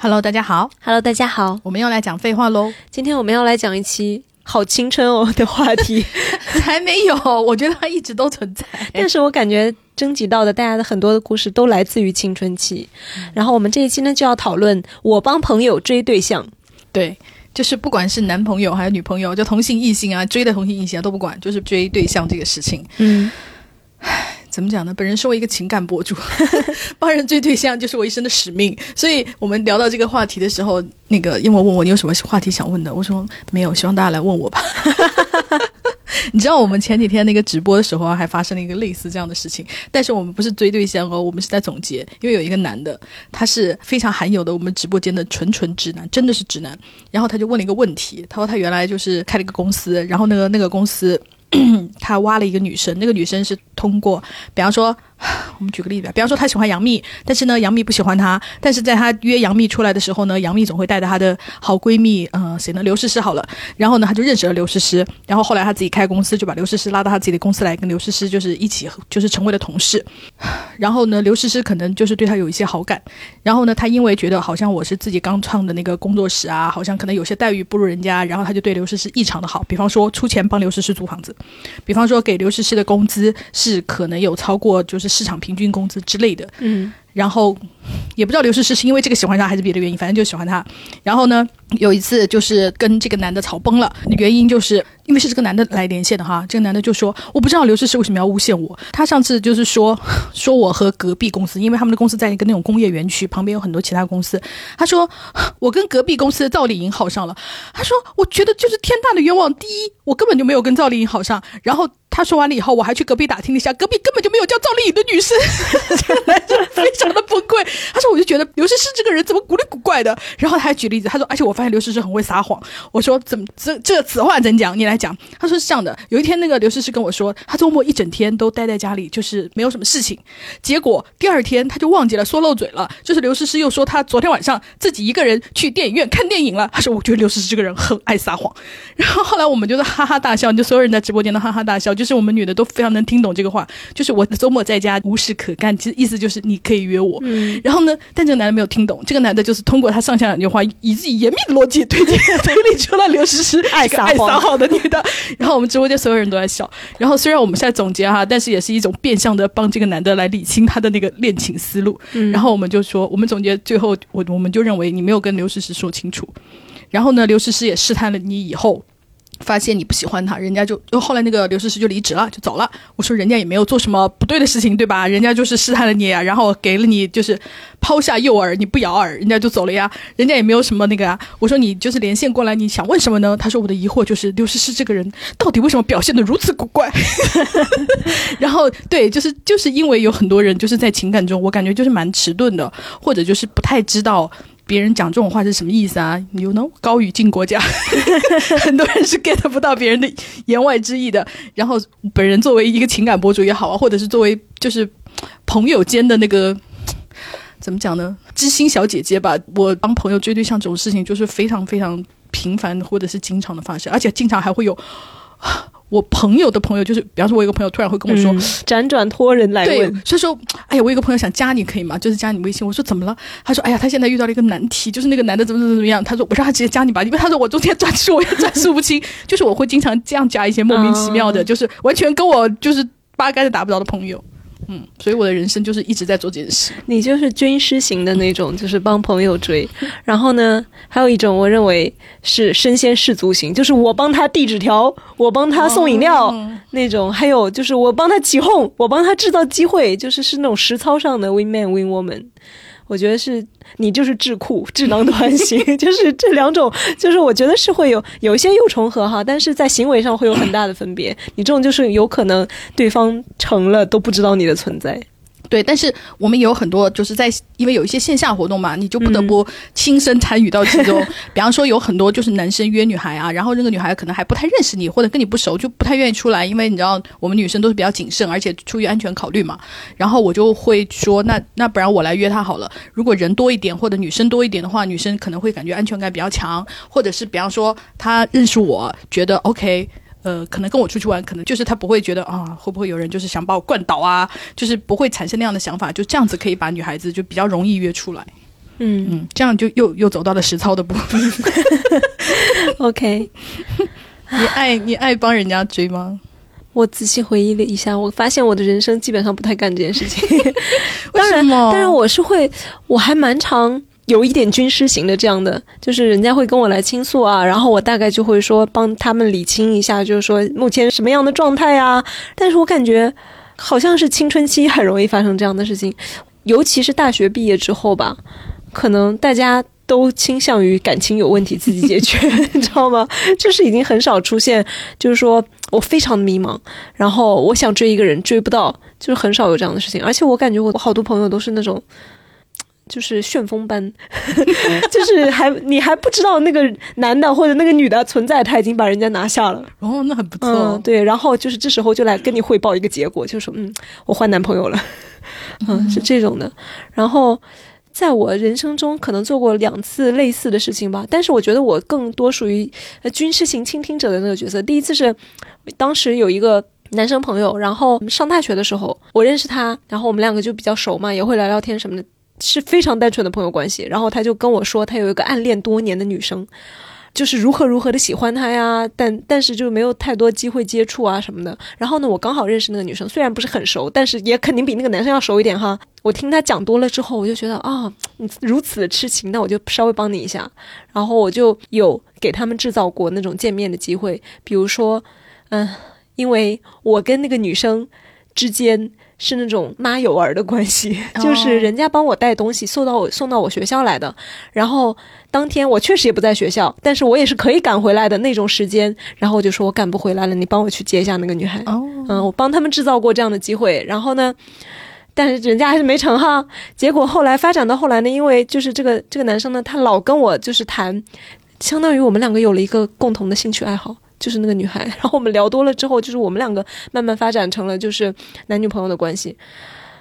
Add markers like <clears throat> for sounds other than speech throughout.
Hello，大家好，Hello，大家好，我们又来讲废话喽。今天我们要来讲一期好青春哦的话题，<laughs> 才没有，我觉得它一直都存在。但是我感觉征集到的大家的很多的故事都来自于青春期。然后我们这一期呢就要讨论我帮朋友追对象，对，就是不管是男朋友还是女朋友，就同性异性啊，追的同性异性啊都不管，就是追对象这个事情，嗯，怎么讲呢？本人身为一个情感博主，<laughs> 帮人追对象就是我一生的使命。所以我们聊到这个话题的时候，那个英文问我你有什么话题想问的，我说没有，希望大家来问我吧。<laughs> 你知道我们前几天那个直播的时候，还发生了一个类似这样的事情，但是我们不是追对象哦，我们是在总结，因为有一个男的，他是非常罕有的我们直播间的纯纯直男，真的是直男。然后他就问了一个问题，他说他原来就是开了一个公司，然后那个那个公司。<clears throat> 他挖了一个女生，那个女生是通过，比方说，<sighs> 我们举个例子吧，比方说他喜欢杨幂，但是呢，杨幂不喜欢他，但是在他约杨幂出来的时候呢，杨幂总会带着她的好闺蜜，呃，谁呢？刘诗诗好了，然后呢，他就认识了刘诗诗，然后后来他自己开公司，就把刘诗诗拉到他自己的公司来，跟刘诗诗就是一起，就是成为了同事。<sighs> 然后呢，刘诗诗可能就是对他有一些好感，然后呢，他因为觉得好像我是自己刚创的那个工作室啊，好像可能有些待遇不如人家，然后他就对刘诗诗异常的好，比方说出钱帮刘诗诗租房子。比方说给刘诗诗的工资是可能有超过就是市场平均工资之类的，嗯，然后也不知道刘诗诗是因为这个喜欢他还是别的原因，反正就喜欢他。然后呢，有一次就是跟这个男的吵崩了，原因就是因为是这个男的来连线的哈，这个男的就说我不知道刘诗诗为什么要诬陷我，他上次就是说说我和隔壁公司，因为他们的公司在一个那种工业园区旁边有很多其他公司，他说我跟隔壁公司的赵丽颖好上了，他说我觉得就是天大的冤枉，第一我根本就没有跟赵丽颖好上，然后。他说完了以后，我还去隔壁打听了一下，隔壁根本就没有叫赵丽颖的女生，这个男生非常的崩溃。他说，我就觉得刘诗诗这个人怎么古里古怪的。然后他还举例子，他说，而且我发现刘诗诗很会撒谎。我说，怎么这这此话怎讲？你来讲。他说是这样的，有一天那个刘诗诗跟我说，他周末一整天都待在家里，就是没有什么事情。结果第二天他就忘记了，说漏嘴了。就是刘诗诗又说他昨天晚上自己一个人去电影院看电影了。他说，我觉得刘诗诗这个人很爱撒谎。然后后来我们就是哈哈大笑，就所有人在直播间都哈哈大笑。就是我们女的都非常能听懂这个话，就是我周末在家无事可干，其实意思就是你可以约我。嗯、然后呢，但这个男的没有听懂，这个男的就是通过他上下两句话，以自己严密的逻辑推荐推理出了刘诗诗爱撒爱撒谎的女的。然后我们直播间所有人都在笑。然后虽然我们现在总结哈，但是也是一种变相的帮这个男的来理清他的那个恋情思路。嗯、然后我们就说，我们总结最后，我我们就认为你没有跟刘诗诗说清楚。然后呢，刘诗诗也试探了你以后。发现你不喜欢他，人家就后来那个刘诗诗就离职了，就走了。我说人家也没有做什么不对的事情，对吧？人家就是试探了你啊，然后给了你就是抛下诱饵，你不咬饵，人家就走了呀。人家也没有什么那个啊。我说你就是连线过来，你想问什么呢？他说我的疑惑就是刘诗诗这个人到底为什么表现的如此古怪？<laughs> 然后对，就是就是因为有很多人就是在情感中，我感觉就是蛮迟钝的，或者就是不太知道。别人讲这种话是什么意思啊？You know，高语境国家，<laughs> 很多人是 get 不到别人的言外之意的。然后本人作为一个情感博主也好啊，或者是作为就是朋友间的那个怎么讲呢？知心小姐姐吧，我帮朋友追对象这种事情就是非常非常频繁或者是经常的发生，而且经常还会有。我朋友的朋友就是，比方说，我有个朋友突然会跟我说，嗯、辗转托人来问，所以说，哎呀，我有个朋友想加你，可以吗？就是加你微信。我说怎么了？他说，哎呀，他现在遇到了一个难题，就是那个男的怎么怎么怎么样。他说，我让他直接加你吧，因为他说我中间转述我也转述不清，<laughs> 就是我会经常这样加一些莫名其妙的，哦、就是完全跟我就是八竿子打不着的朋友。嗯，所以我的人生就是一直在做这件事。你就是军师型的那种，就是帮朋友追。<laughs> 然后呢，还有一种我认为是身先士卒型，就是我帮他递纸条，我帮他送饮料、哦、那种。还有就是我帮他起哄，我帮他制造机会，就是是那种实操上的 win man win woman。我觉得是你就是智库智囊团 <laughs> 型，就是这两种，就是我觉得是会有有一些又重合哈，但是在行为上会有很大的分别。你这种就是有可能对方成了都不知道你的存在。对，但是我们有很多就是在，因为有一些线下活动嘛，你就不得不亲身参与到其中。嗯、<laughs> 比方说，有很多就是男生约女孩啊，然后那个女孩可能还不太认识你，或者跟你不熟，就不太愿意出来，因为你知道我们女生都是比较谨慎，而且出于安全考虑嘛。然后我就会说，那那不然我来约她好了。如果人多一点或者女生多一点的话，女生可能会感觉安全感比较强，或者是比方说她认识我，觉得 OK。呃，可能跟我出去玩，可能就是他不会觉得啊，会不会有人就是想把我灌倒啊，就是不会产生那样的想法，就这样子可以把女孩子就比较容易约出来。嗯嗯，这样就又又走到了实操的部分。<laughs> OK。你爱你爱帮人家追吗？我仔细回忆了一下，我发现我的人生基本上不太干这件事情。<laughs> <laughs> 当然，当然我是会，我还蛮常有一点军师型的这样的，就是人家会跟我来倾诉啊，然后我大概就会说帮他们理清一下，就是说目前什么样的状态啊。但是我感觉好像是青春期很容易发生这样的事情，尤其是大学毕业之后吧，可能大家。都倾向于感情有问题自己解决，<laughs> 你知道吗？就是已经很少出现，就是说我非常的迷茫，然后我想追一个人追不到，就是很少有这样的事情。而且我感觉我好多朋友都是那种，就是旋风般，<laughs> 就是还你还不知道那个男的或者那个女的存在，他已经把人家拿下了。哦，那很不错。嗯，对，然后就是这时候就来跟你汇报一个结果，就说嗯，我换男朋友了，<laughs> 嗯，是这种的。然后。在我人生中，可能做过两次类似的事情吧，但是我觉得我更多属于呃军事型倾听者的那个角色。第一次是当时有一个男生朋友，然后上大学的时候我认识他，然后我们两个就比较熟嘛，也会聊聊天什么的，是非常单纯的朋友关系。然后他就跟我说，他有一个暗恋多年的女生。就是如何如何的喜欢他呀，但但是就没有太多机会接触啊什么的。然后呢，我刚好认识那个女生，虽然不是很熟，但是也肯定比那个男生要熟一点哈。我听他讲多了之后，我就觉得啊，你如此痴情，那我就稍微帮你一下。然后我就有给他们制造过那种见面的机会，比如说，嗯，因为我跟那个女生之间。是那种妈有儿的关系，<laughs> 就是人家帮我带东西送到我送到我学校来的，然后当天我确实也不在学校，但是我也是可以赶回来的那种时间，然后我就说我赶不回来了，你帮我去接一下那个女孩。哦，嗯，我帮他们制造过这样的机会，然后呢，但是人家还是没成哈。结果后来发展到后来呢，因为就是这个这个男生呢，他老跟我就是谈，相当于我们两个有了一个共同的兴趣爱好。就是那个女孩，<laughs> 然后我们聊多了之后，就是我们两个慢慢发展成了就是男女朋友的关系，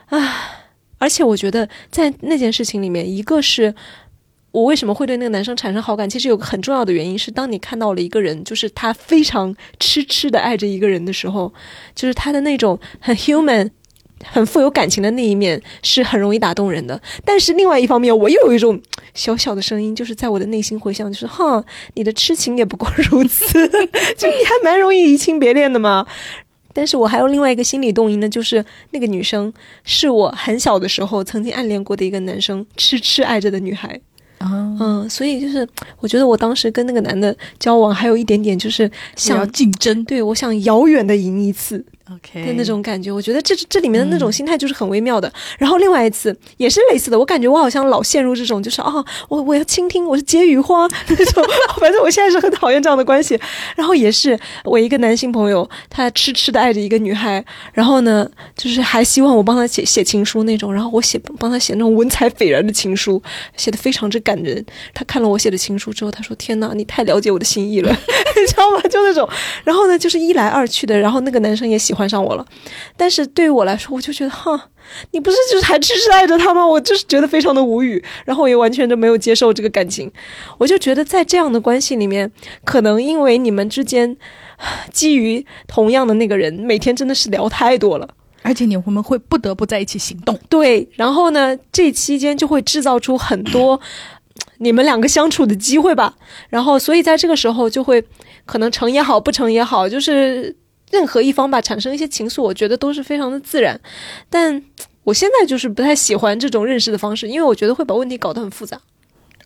啊！而且我觉得在那件事情里面，一个是我为什么会对那个男生产生好感，其实有个很重要的原因是，当你看到了一个人，就是他非常痴痴的爱着一个人的时候，就是他的那种很 human。很富有感情的那一面是很容易打动人的，但是另外一方面，我又有一种小小的声音，就是在我的内心回响，就是哈，你的痴情也不过如此，<laughs> 就你还蛮容易移情别恋的嘛。但是我还有另外一个心理动因呢，就是那个女生是我很小的时候曾经暗恋过的一个男生痴痴爱着的女孩。啊，嗯，所以就是我觉得我当时跟那个男的交往，还有一点点就是想要想竞争对我想遥远的赢一次。，OK 的那种感觉，我觉得这这里面的那种心态就是很微妙的。然后另外一次也是类似的，我感觉我好像老陷入这种，就是哦，我我要倾听，我是解语花那种。<laughs> 反正我现在是很讨厌这样的关系。然后也是我一个男性朋友，他痴痴的爱着一个女孩，然后呢，就是还希望我帮他写写情书那种。然后我写帮他写那种文采斐然的情书，写的非常之感人。他看了我写的情书之后，他说：“天哪，你太了解我的心意了，<laughs> 你知道吗？”就那种。然后呢，就是一来二去的，然后那个男生也喜欢上我了。但是对于我来说，我就觉得哈，你不是就是还痴痴爱着他吗？我就是觉得非常的无语，然后我也完全就没有接受这个感情。我就觉得在这样的关系里面，可能因为你们之间 <sighs> 基于同样的那个人，每天真的是聊太多了。而且你我们会不得不在一起行动。对，然后呢，这期间就会制造出很多 <clears throat> 你们两个相处的机会吧。然后，所以在这个时候就会可能成也好，不成也好，就是任何一方吧产生一些情愫，我觉得都是非常的自然。但 <tsk> 我现在就是不太喜欢这种认识的方式，因为我觉得会把问题搞得很复杂。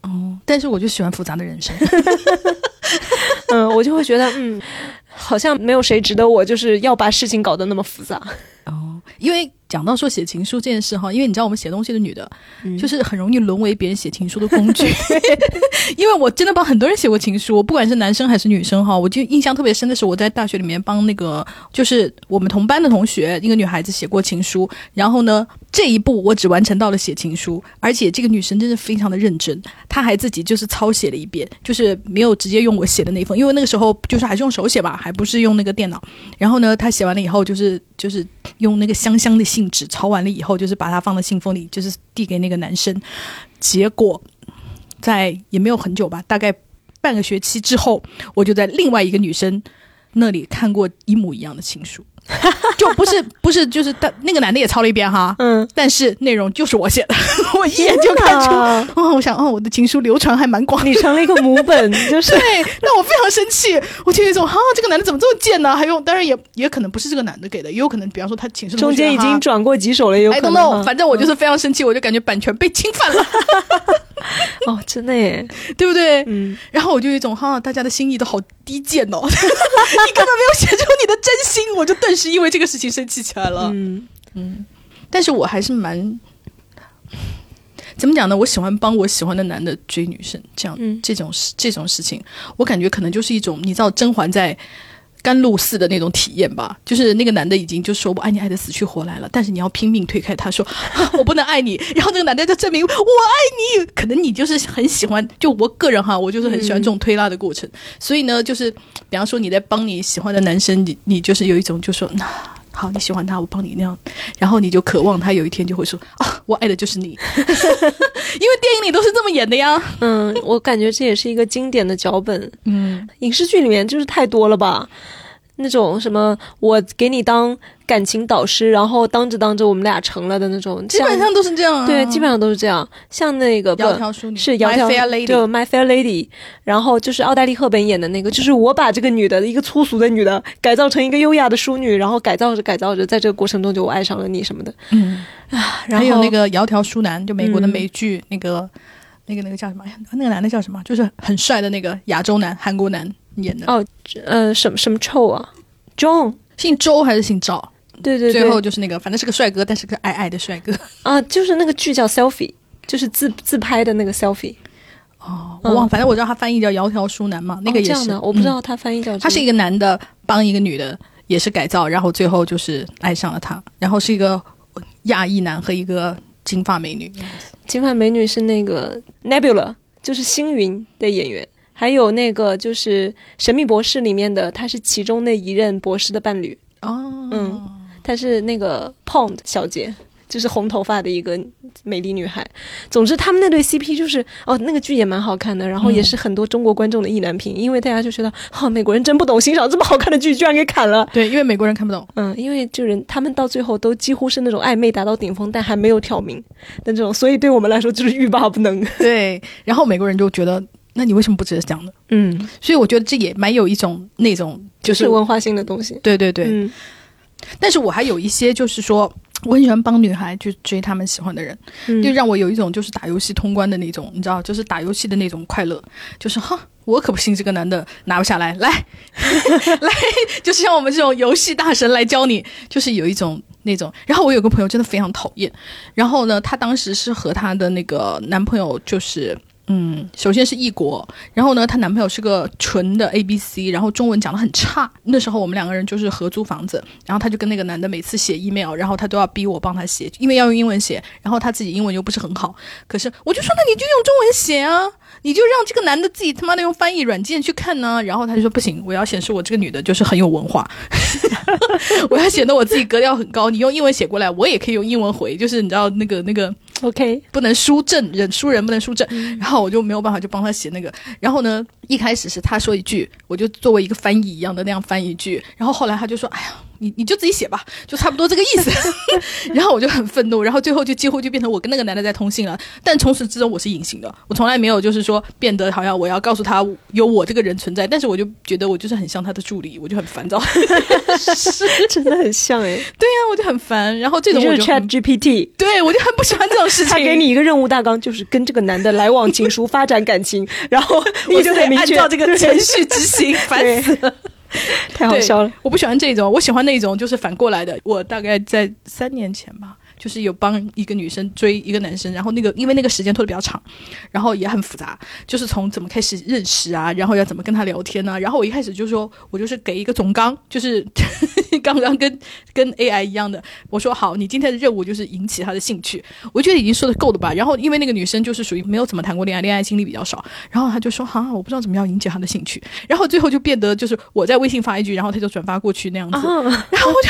哦，但是我就喜欢复杂的人生。<laughs> 嗯，我就会觉得，嗯，好像没有谁值得我就是要把事情搞得那么复杂。哦，因为讲到说写情书这件事哈，因为你知道我们写东西的女的，就是很容易沦为别人写情书的工具。<laughs> 因为我真的帮很多人写过情书，不管是男生还是女生哈，我就印象特别深的是我在大学里面帮那个就是我们同班的同学一个女孩子写过情书，然后呢这一步我只完成到了写情书，而且这个女生真的非常的认真，她还自己就是抄写了一遍，就是没有直接用我写的那封，因为那个时候就是还是用手写吧，还不是用那个电脑。然后呢，她写完了以后就是就是用那个香香的信纸抄完了以后，就是把它放到信封里，就是递给那个男生。结果在也没有很久吧，大概半个学期之后，我就在另外一个女生那里看过一模一样的情书。<laughs> 就不是不是就是但那个男的也抄了一遍哈，嗯，但是内容就是我写的，<laughs> 我一眼就看出。哦，我想哦，我的情书流传还蛮广。的。你成了一个母本，<laughs> 就是。对，那我非常生气，我就有一种啊，这个男的怎么这么贱呢？还用，当然也也可能不是这个男的给的，也有可能，比方说他寝室中间已经转过几手了，也有可能反正我就是非常生气，我就感觉版权被侵犯了，<laughs> 哦，真的耶，对不对？嗯，然后我就有一种哈，大家的心意都好低贱哦，<laughs> 你根本没有写出你的真心，我就顿时因为这个事情生气起来了。嗯，但是我还是蛮怎么讲呢？我喜欢帮我喜欢的男的追女生，这样、嗯这种事这种事情，我感觉可能就是一种你知道甄嬛在。甘露寺的那种体验吧，就是那个男的已经就说我爱你爱的死去活来了，但是你要拼命推开他说、<laughs> 我不能爱你，然后那个男的就证明我爱你，可能你就是很喜欢，就我个人哈，我就是很喜欢这种推拉的过程，所以呢，就是比方说你在帮你喜欢的男生，你你就是有一种就说那、<laughs> 好你喜欢他，我帮你那样，然后你就渴望他有一天就会说啊，我爱的就是你，<laughs> 因为电影里都是这么演的呀。嗯，我感觉这也是一个经典的脚本，嗯，影视剧里面就是太多了吧。那种什么，我给你当感情导师，然后当着当着我们俩成了的那种，基本上都是这样、啊。对，基本上都是这样。像那个不窈窕淑女是窈窕 My Fair Lady 就 My Fair Lady，然后就是奥黛丽·赫本演的那个，就是我把这个女的一个粗俗的女的改造成一个优雅的淑女，然后改造着改造着，在这个过程中就我爱上了你什么的。嗯，然后还有那个窈窕淑男，就美国的嗯美剧、那个那个那个叫什么？那个男的叫什么？就是很帅的那个亚洲男，韩国男演的，哦，呃，什么什么臭啊，John，姓周还是姓赵？对对对，最后就是那个，反正是个帅哥，但是个矮矮的帅哥。啊，就是那个剧叫 Selfie，就是自自拍的那个 Selfie，哦，我忘，反正我知道他翻译叫窈窕淑男嘛，那个也是。哦这样的，我不知嗯道他翻译叫、这个他是一个男的帮一个女的也是改造，然后最后就是爱上了他，然后是一个亚裔男和一个金发美女。金发美女是那个 Nebula，就是星云的演员，还有那个就是《神秘博士》里面的，她是其中那一任博士的伴侣，哦，嗯她是那个 Pond 小姐。就是红头发的一个美丽女孩。总之，他们那对 CP 就是哦，那个剧也蛮好看的，然后也是很多中国观众的意难平，因为大家就觉得，哦、美国人真不懂欣赏这么好看的剧，居然给砍了。对，因为美国人看不懂。嗯，因为就人他们到最后都几乎是那种暧昧达到顶峰，但还没有挑明的这种，所以对我们来说就是欲罢不能。<laughs> 对，然后美国人就觉得，那你为什么不直接讲呢？嗯，所以我觉得这也蛮有一种那种，就是是文化性的东西。对对对。嗯但是我还有一些就是说。我很喜欢帮女孩去追他们喜欢的人，嗯就让我有一种就是打游戏通关的那种，你知道，就是打游戏的那种快乐，就是哈，我可不信这个男的拿不下来，来 <laughs> 来，就是像我们这种游戏大神来教你，就是有一种那种。然后我有个朋友真的非常讨厌，然后呢，她当时是和她的那个男朋友就是。嗯，首先是异国，然后呢，她男朋友是个纯的 A B C，然后中文讲的很差。那时候我们两个人就是合租房子，然后她就跟那个男的每次写 email，然后她都要逼我帮她写，因为要用英文写，然后她自己英文又不是很好。可是我就说，那你就用中文写啊，你就让这个男的自己他妈的用翻译软件去看呢、然后他就说不行，我要显示我这个女的就是很有文化，<laughs> 我要显得我自己格调很高。你用英文写过来，我也可以用英文回，就是你知道那个那个。<laughs> OK，不能输阵人，输人不能输正。然后我就没有办法，就帮他写那个。然后呢，一开始是他说一句，我就作为一个翻译一样的那样翻一句。然后后来他就说：“哎呀，你你就自己写吧，就差不多这个意思。<laughs> ” <laughs> 然后我就很愤怒，然后最后就几乎就变成我跟那个男的在通信了。但从始至终我是隐形的，我从来没有就是说变得好像我要告诉他有我这个人存在。但是我就觉得我就是很像他的助理，我就很烦躁。是 <laughs> 真的很像哎。对呀、我就很烦。然后这你就是种我就 Chat GPT，对我就很不喜欢这种事情。他给你一个任务大纲，就是跟这个男的来往情书，发展感情，然后我就得按照这个程序执行，烦死了。<laughs> 太好笑了。我不喜欢这种，我喜欢那种就是反过来的。我大概在三年前吧，就是有帮一个女生追一个男生，然后那个因为那个时间拖得比较长，然后也很复杂，就是从怎么开始认识啊，然后要怎么跟他聊天啊。然后我一开始就说，我就是给一个总纲，就是 <laughs> 刚刚跟跟 AI 一样的，我说好，你今天的任务就是引起他的兴趣。我觉得已经说的够了吧。然后因为那个女生就是属于没有怎么谈过恋爱，恋爱经历比较少，然后他就说哈，我不知道怎么样引起他的兴趣。然后最后就变得就是我在微信发一句，然后他就转发过去那样子。啊，<laughs> 然后我就，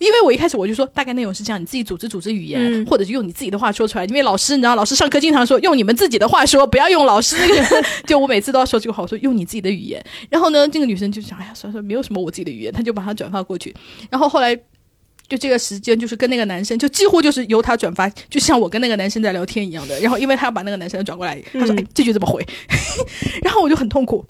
因为我一开始我就说大概内容是这样，你自己组织组织织语言，嗯或者是用你自己的话说出来。因为老师，你知道，老师上课经常说用你们自己的话说，不要用老师那个。<laughs> 就我每次都要说这个话，我说用你自己的语言。然后呢，这个女生就想，哎呀，算了算了，没有什么我自己的语言，她就把它转发过去。然后后来。就这个时间，就是跟那个男生，就几乎就是由他转发，就像我跟那个男生在聊天一样的。然后，因为他要把那个男生转过来，他说：“嗯哎，这句怎么回？” <laughs> 然后我就很痛苦。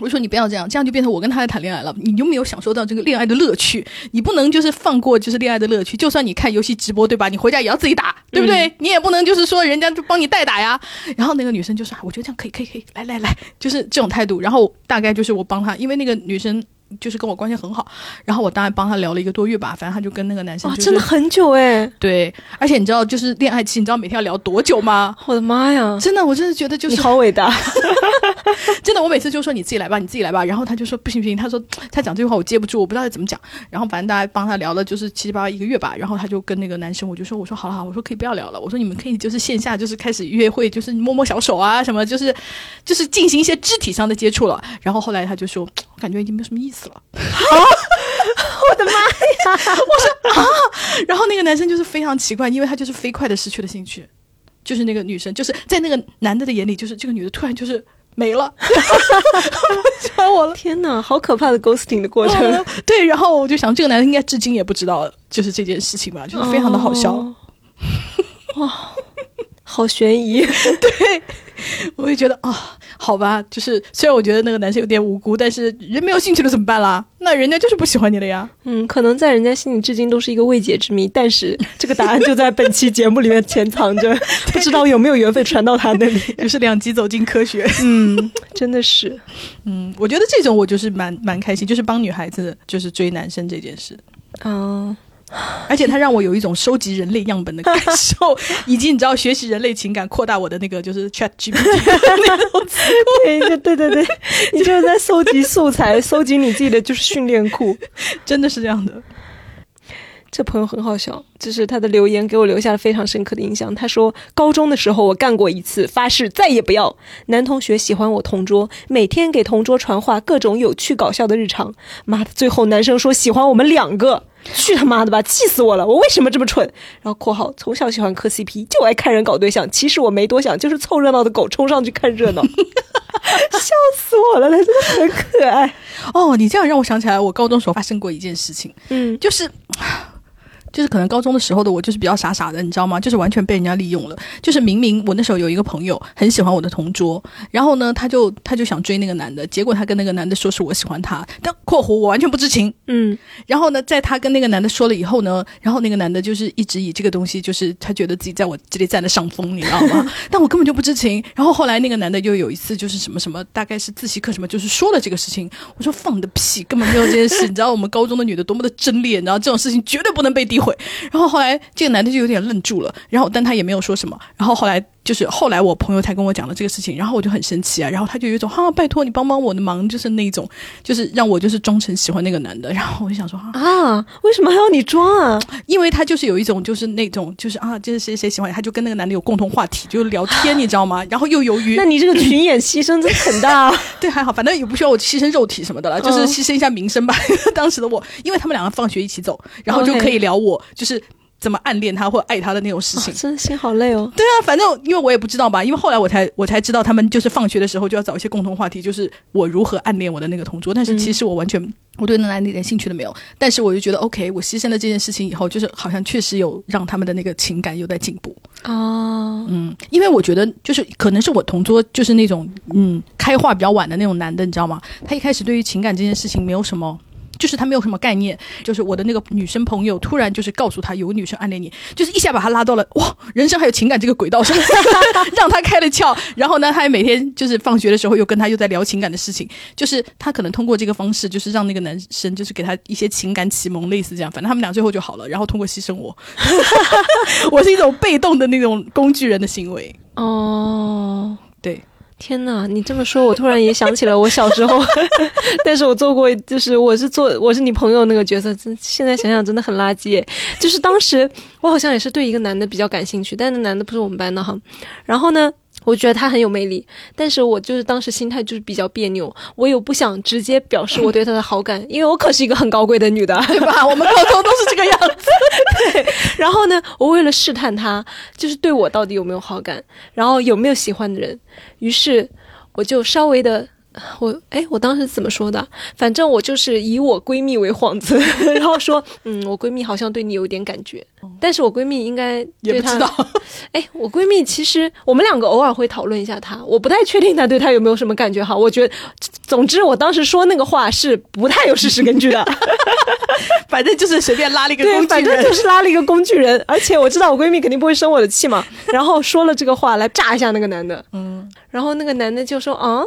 我说你不要这样，这样就变成我跟他在谈恋爱了，你有没有享受到这个恋爱的乐趣。你不能就是放过就是恋爱的乐趣，就算你看游戏直播对吧？你回家也要自己打，对不对？你也不能就是说人家就帮你代打呀。然后那个女生就说、啊我觉得这样可以，可以，可以，来来来，就是这种态度。然后大概就是我帮她，因为那个女生就是跟我关系很好，然后我大概帮他聊了一个多月吧，反正他就跟那个男生、哇，就是真的很久哎！对，而且你知道就是恋爱期，你知道每天要聊多久吗？我的妈呀，真的，我真的觉得就是好伟大！<laughs> 真的，我每次就说你自己来吧，你自己来吧。然后他就说不行不行，他说他讲这句话我接不住，我不知道该怎么讲。然后反正大家帮他聊了就是七七八八一个月吧。然后他就跟那个男生，我就说我说好了好了，我说可以不要聊了，我说你们可以就是线下就是开始约会，就是摸摸小手啊什么，就是就是进行一些肢体上的接触了。然后后来他就说，我感觉已经没有什么意思了。<laughs> 我的妈呀！<laughs> 我说啊然后那个男生就是非常奇怪，因为他就是飞快的失去了兴趣，就是那个女生就是在那个男的的眼里，就是这个女的突然就是没了，<laughs> 喜欢我了。天哪，好可怕的 ghosting 的过程，呃对，然后我就想，这个男的应该至今也不知道就是这件事情吧，就是非常的好笑。哦哇，好悬疑。<laughs> 我就觉得啊、好吧，就是虽然我觉得那个男生有点无辜，但是人没有兴趣了怎么办啦？那人家就是不喜欢你了呀。嗯，可能在人家心里至今都是一个未解之谜，但是这个答案就在本期节目里面潜藏着，<laughs> 不知道有没有缘分传到他那里。就是两极走进科学，<laughs> 嗯，真的是，嗯，我觉得这种我就是蛮蛮开心，就是帮女孩子就是追男生这件事，嗯、而且它让我有一种收集人类样本的感受，<laughs> 以及你知道学习人类情感，扩大我的那个就是 Chat GPT 那种词 <laughs> 对对对对对，你就是在搜集素材，搜集你自己的就是训练库。<laughs> 真的是这样的。这朋友很好笑，就是他的留言给我留下了非常深刻的印象。他说，高中的时候我干过一次，发誓再也不要。男同学喜欢我同桌，每天给同桌传话，各种有趣搞笑的日常。妈的，最后男生说喜欢我们两个，去他妈的吧，气死我了！我为什么这么蠢？然后（括号）从小喜欢磕 CP，就爱看人搞对象。其实我没多想，就是凑热闹的狗冲上去看热闹，<laughs> 笑死我了，他真的很可爱。哦，你这样让我想起来，我高中时候发生过一件事情，嗯就是。就是可能高中的时候的我就是比较傻傻的，你知道吗？就是完全被人家利用了。就是明明我那时候有一个朋友很喜欢我的同桌，然后呢，他就他就想追那个男的，结果他跟那个男的说是我喜欢他，但（括弧我完全不知情）。嗯然后呢，在他跟那个男的说了以后呢，然后那个男的就是一直以这个东西，就是他觉得自己在我这里占了上风，你知道吗？<laughs> 但我根本就不知情。然后后来那个男的又有一次就是什么什么，大概是自习课什么，就是说了这个事情。我说放你的屁，根本没有这件事。你知道我们高中的女的多么的真烈，你知道这种事情绝对不能被诋毁。然后后来这个男的就有点愣住了，然后但他也没有说什么。然后后来就是后来我朋友才跟我讲了这个事情，然后我就很生气啊。然后他就有一种哈，拜托你帮帮我的忙，就是那种就是让我就是装成喜欢那个男的。然后我就想说啊。啊，为什么还要你装啊？因为他就是有一种就是那种就是啊，就是谁谁喜欢你，他就跟那个男的有共同话题，就聊天，你知道吗？<laughs> 然后又由于那你这个群演牺牲真的很大。<laughs> 对还好，反正也不需要我牺牲肉体什么的了，就是嗯牺牲一下名声吧。<laughs> 当时的我，因为他们两个放学一起走，然后就可以聊我就是怎么暗恋他或爱他的那种事情。真的心好累哦。对啊，反正因为我也不知道吧，因为后来我才我才知道，他们就是放学的时候就要找一些共同话题，就是我如何暗恋我的那个同桌。但是其实我完全、我对那男的一点兴趣都没有。但是我就觉得 OK，我牺牲了这件事情以后，就是好像确实有让他们的那个情感有在进步。啊，嗯，因为我觉得就是可能是我同桌就是那种嗯开化比较晚的那种男的，你知道吗？他一开始对于情感这件事情没有什么。就是他没有什么概念，就是我的那个女生朋友突然就是告诉他有个女生暗恋你，就是一下把他拉到了哇人生还有情感这个轨道上，让他开了窍。然后呢，他还每天就是放学的时候又跟他又在聊情感的事情，就是他可能通过这个方式，就是让那个男生就是给他一些情感启蒙，类似这样。反正他们俩最后就好了，然后通过牺牲我，<laughs> 我是一种被动的那种工具人的行为。哦，对，天呐！你这么说，我突然也想起了我小时候，<laughs> 但是我做过，就是我是做我是你朋友那个角色，真现在想想真的很垃圾。就是当时我好像也是对一个男的比较感兴趣，但那男的不是我们班的哈。然后呢，我觉得他很有魅力，但是我就是当时心态就是比较别扭，我又不想直接表示我对他的好感，因为我可是一个很高贵的女的，对吧？<laughs> 我们高中都是这个样子。<laughs> 对，然后呢，我为了试探他，就是对我到底有没有好感，然后有没有喜欢的人，于是我就稍微的。我哎，我当时怎么说的？反正我就是以我闺蜜为幌子，<laughs> 然后说，嗯，我闺蜜好像对你有点感觉，但是我闺蜜应该也不知道。哎，我闺蜜其实我们两个偶尔会讨论一下她，我不太确定她对她有没有什么感觉哈。我觉得，总之我当时说那个话是不太有事实根据的，<laughs> 反正就是随便拉了一个工具人，反正就是拉了一个工具人。而且我知道我闺蜜肯定不会生我的气嘛，然后说了这个话来炸一下那个男的，嗯，然后那个男的就说啊。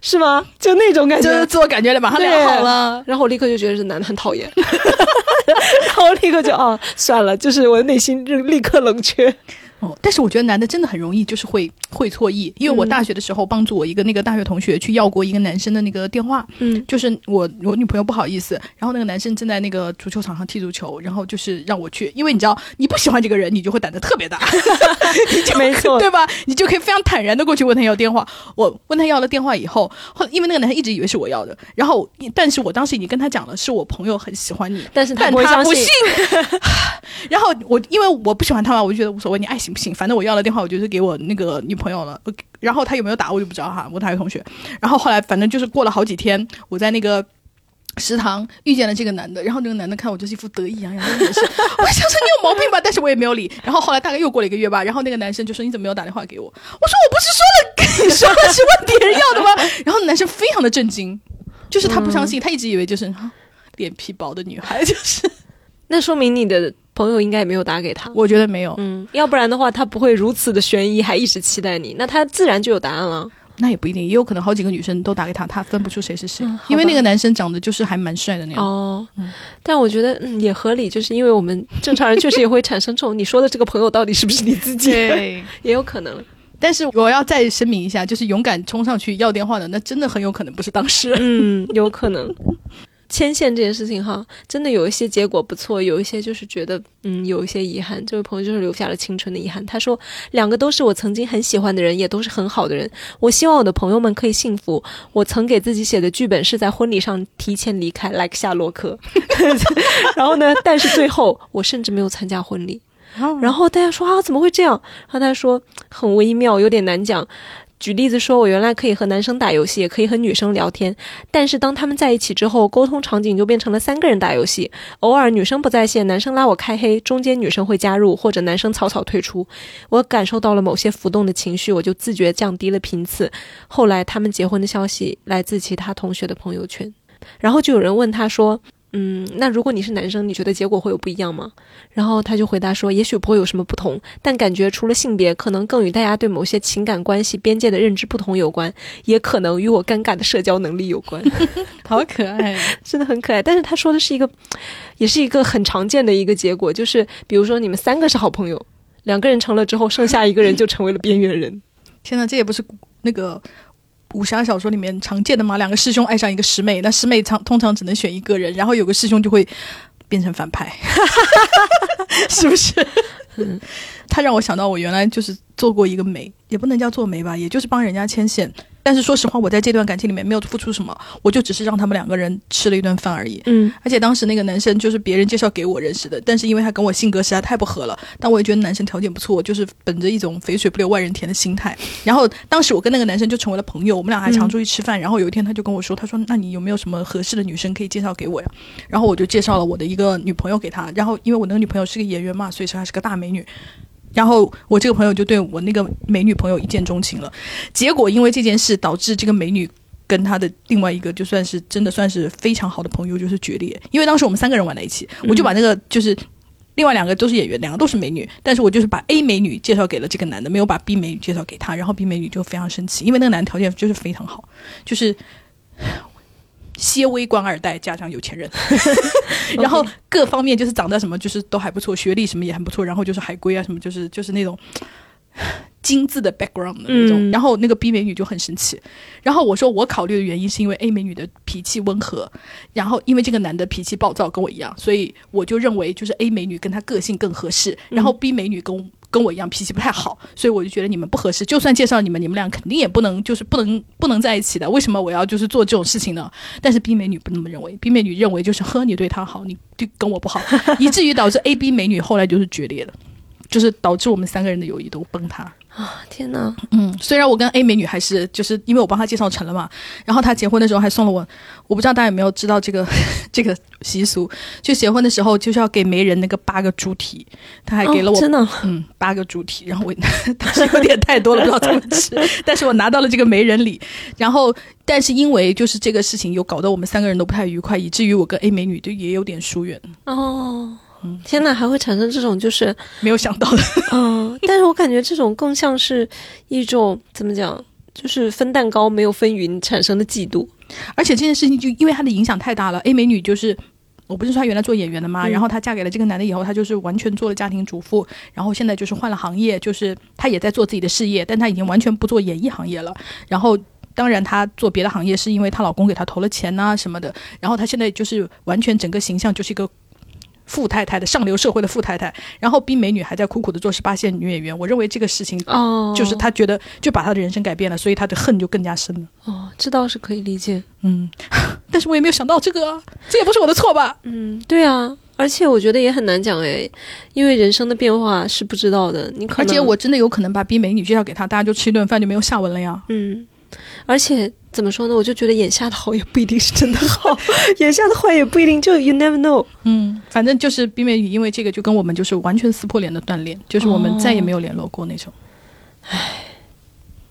是吗？就那种感觉，就是自我感觉了，马上良好了。然后我立刻就觉得这男的很讨厌，<laughs> 然后立刻就哦，算了，就是我的内心就立刻冷却。哦，但是我觉得男的真的很容易就是会会错意，因为我大学的时候帮助我一个那个大学同学去要过一个男生的那个电话，嗯，就是我我女朋友不好意思，然后那个男生正在那个足球场上踢足球，然后就是让我去，因为你知道你不喜欢这个人，你就会胆子特别大，<laughs> 没错，对吧？你就可以非常坦然的过去问他要电话。我问他要了电话以后，后因为那个男生一直以为是我要的，然后但是我当时已经跟他讲了，是我朋友很喜欢你，但是他不信，<laughs> 然后我因为我不喜欢他嘛，我就觉得无所谓，你爱信。不行，反正我要了电话，我就是给我那个女朋友了。然后他有没有打我就不知道哈，我大学同学。然后后来反正就是过了好几天，我在那个食堂遇见了这个男的。然后那个男的看我就是一副得意洋洋的眼神，<laughs> 我想说你有毛病吧，但是我也没有理。然后后来大概又过了一个月吧，然后那个男生就说你怎么没有打电话给我？我说我不是说了 <laughs> 跟你说了是问别人要的吗？<laughs> 然后男生非常的震惊，就是他不相信，他一直以为就是脸皮薄的女孩，就是那说明你的。朋友应该也没有打给他，我觉得没有，嗯，要不然的话他不会如此的悬疑，还一直期待你，那他自然就有答案了。那也不一定，也有可能好几个女生都打给他，他分不出谁是谁，因为那个男生长得就是还蛮帅的那种。哦，但我觉得嗯也合理，就是因为我们正常人确实也会产生这种，你说的这个朋友到底是不是你自己？对，<laughs> 也有可能。但是我要再声明一下，就是勇敢冲上去要电话的，那真的很有可能不是当事人。嗯，有可能。牵线这件事情哈，真的有一些结果不错，有一些就是觉得嗯有一些遗憾。这位朋友就是留下了青春的遗憾。他说两个都是我曾经很喜欢的人，也都是很好的人。我希望我的朋友们可以幸福。我曾给自己写的剧本是在婚礼上提前离开，like 夏洛克。<laughs> 然后呢，但是最后我甚至没有参加婚礼。然后大家说啊，怎么会这样？然后他说很微妙，有点难讲。举例子说，我原来可以和男生打游戏，也可以和女生聊天，但是当他们在一起之后，沟通场景就变成了三个人打游戏。偶尔女生不在线，男生拉我开黑，中间女生会加入，或者男生草草退出。我感受到了某些浮动的情绪，我就自觉降低了频次。后来他们结婚的消息来自其他同学的朋友圈，然后就有人问他说。嗯，那如果你是男生，你觉得结果会有不一样吗？然后他就回答说，也许不会有什么不同，但感觉除了性别，可能更与大家对某些情感关系边界的认知不同有关，也可能与我尴尬的社交能力有关。<laughs> 好可爱，<laughs> 真的很可爱。但是他说的是一个，也是一个很常见的一个结果，就是比如说你们三个是好朋友，两个人成了之后，剩下一个人就成为了边缘人。天呐，这也不是那个。武侠小说里面常见的嘛，两个师兄爱上一个师妹，那师妹常通常只能选一个人，然后有个师兄就会变成反派，<laughs> 是不是？<laughs> 他让我想到我原来就是做过一个媒，也不能叫做媒吧，也就是帮人家牵线。但是说实话，我在这段感情里面没有付出什么，我就只是让他们两个人吃了一顿饭而已。嗯，而且当时那个男生就是别人介绍给我认识的，但是因为他跟我性格实在太不合了，但我也觉得男生条件不错，就是本着一种肥水不流外人田的心态。然后当时我跟那个男生就成为了朋友，我们俩还常出去吃饭。然后有一天他就跟我说，他说：“那你有没有什么合适的女生可以介绍给我呀？”然后我就介绍了我的一个女朋友给他。然后因为我那个女朋友是个演员嘛，所以说她是个大美女。然后我这个朋友就对我那个美女朋友一见钟情了，结果因为这件事导致这个美女跟她的另外一个就算是真的算是非常好的朋友就是决裂，因为当时我们三个人玩在一起，我就把那个就是另外两个都是演员，两个都是美女，但是我就是把 A 美女介绍给了这个男的，没有把 B 美女介绍给他，然后 B 美女就非常生气，因为那个男的条件就是非常好，就是。些微官二代加上有钱人，<laughs> <laughs> 然后各方面就是长得什么就是都还不错，学历什么也很不错，然后就是海归啊什么就是就是那种。精致的 background 的那种。嗯然后那个 B 美女就很生气，然后我说我考虑的原因是因为 A 美女的脾气温和，然后因为这个男的脾气暴躁跟我一样，所以我就认为就是 A 美女跟他个性更合适，然后 B 美女跟我跟我一样脾气不太好，所以我就觉得你们不合适。就算介绍你们，你们俩肯定也不能就是不能不能在一起的。为什么我要就是做这种事情呢？但是 B 美女不那么认为，B 美女认为就是呵，你对她好，你就跟我不好，<laughs> 以至于导致 A、B 美女后来就是决裂了，就是导致我们三个人的友谊都崩塌。啊，天哪！嗯，虽然我跟 A 美女还是就是因为我帮她介绍成了嘛，然后她结婚的时候还送了我，我不知道大家有没有知道这个 <laughs> 这个习俗，就结婚的时候就是要给媒人那个八个猪蹄，她还给了我、哦真的嗯八个猪蹄，然后我 <laughs> 当时有点太多了，不知道怎么吃，<laughs> 但是我拿到了这个媒人礼，然后但是因为就是这个事情又搞得我们三个人都不太愉快，以至于我跟 A 美女就也有点疏远，哦，天哪，还会产生这种就是没有想到的，嗯，但是我感觉这种更像是一种怎么讲，就是分蛋糕没有分匀产生的嫉妒。而且这件事情就因为她的影响太大了，A 美女就是。我不是说她原来做演员的吗？嗯然后她嫁给了这个男的以后，她就是完全做了家庭主妇，然后现在就是换了行业，就是她也在做自己的事业，但她已经完全不做演艺行业了。然后，当然她做别的行业是因为她老公给她投了钱呐、什么的。然后她现在就是完全整个形象就是一个富太太的上流社会的富太太。然后逼美女还在苦苦的做十八线女演员。我认为这个事情哦，就是她觉得就把她的人生改变了，所以她的恨就更加深了。哦，这倒是可以理解。嗯，但是我也没有想到这个啊，这也不是我的错吧？嗯，对啊，而且我觉得也很难讲哎，因为人生的变化是不知道的。你可能而且我真的有可能把逼美女介绍给他，大家就吃一顿饭就没有下文了呀。嗯，而且怎么说呢？我就觉得眼下的好也不一定是真的好，<laughs> 眼下的坏也不一定，就 you never know。嗯，反正就是毕美宇因为这个就跟我们就是完全撕破脸的断联，就是我们再也没有联络过那种。唉，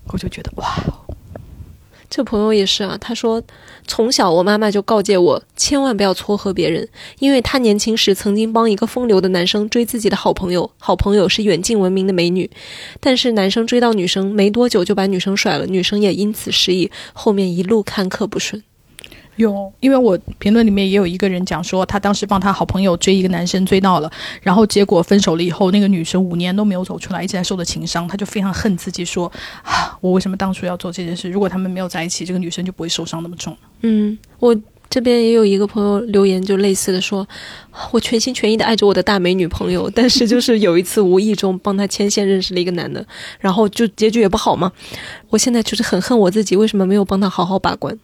我就觉得哇，这朋友也是啊，他说从小我妈妈就告诫我，千万不要撮合别人，因为她年轻时曾经帮一个风流的男生追自己的好朋友，好朋友是远近闻名的美女，但是男生追到女生没多久就把女生甩了，女生也因此失忆，后面一路坎坷不顺。有，因为我评论里面也有一个人讲说，他当时帮他好朋友追一个男生追到了，然后结果分手了以后，那个女生五年都没有走出来，一直在受的情伤，他就非常恨自己说，啊，我为什么当初要做这件事？如果他们没有在一起，这个女生就不会受伤那么重。嗯，我这边也有一个朋友留言，就类似的说，我全心全意的爱着我的大美女朋友，但是就是有一次无意中帮她牵线认识了一个男的，然后就结局也不好嘛。我现在就是很恨我自己，为什么没有帮他好好把关？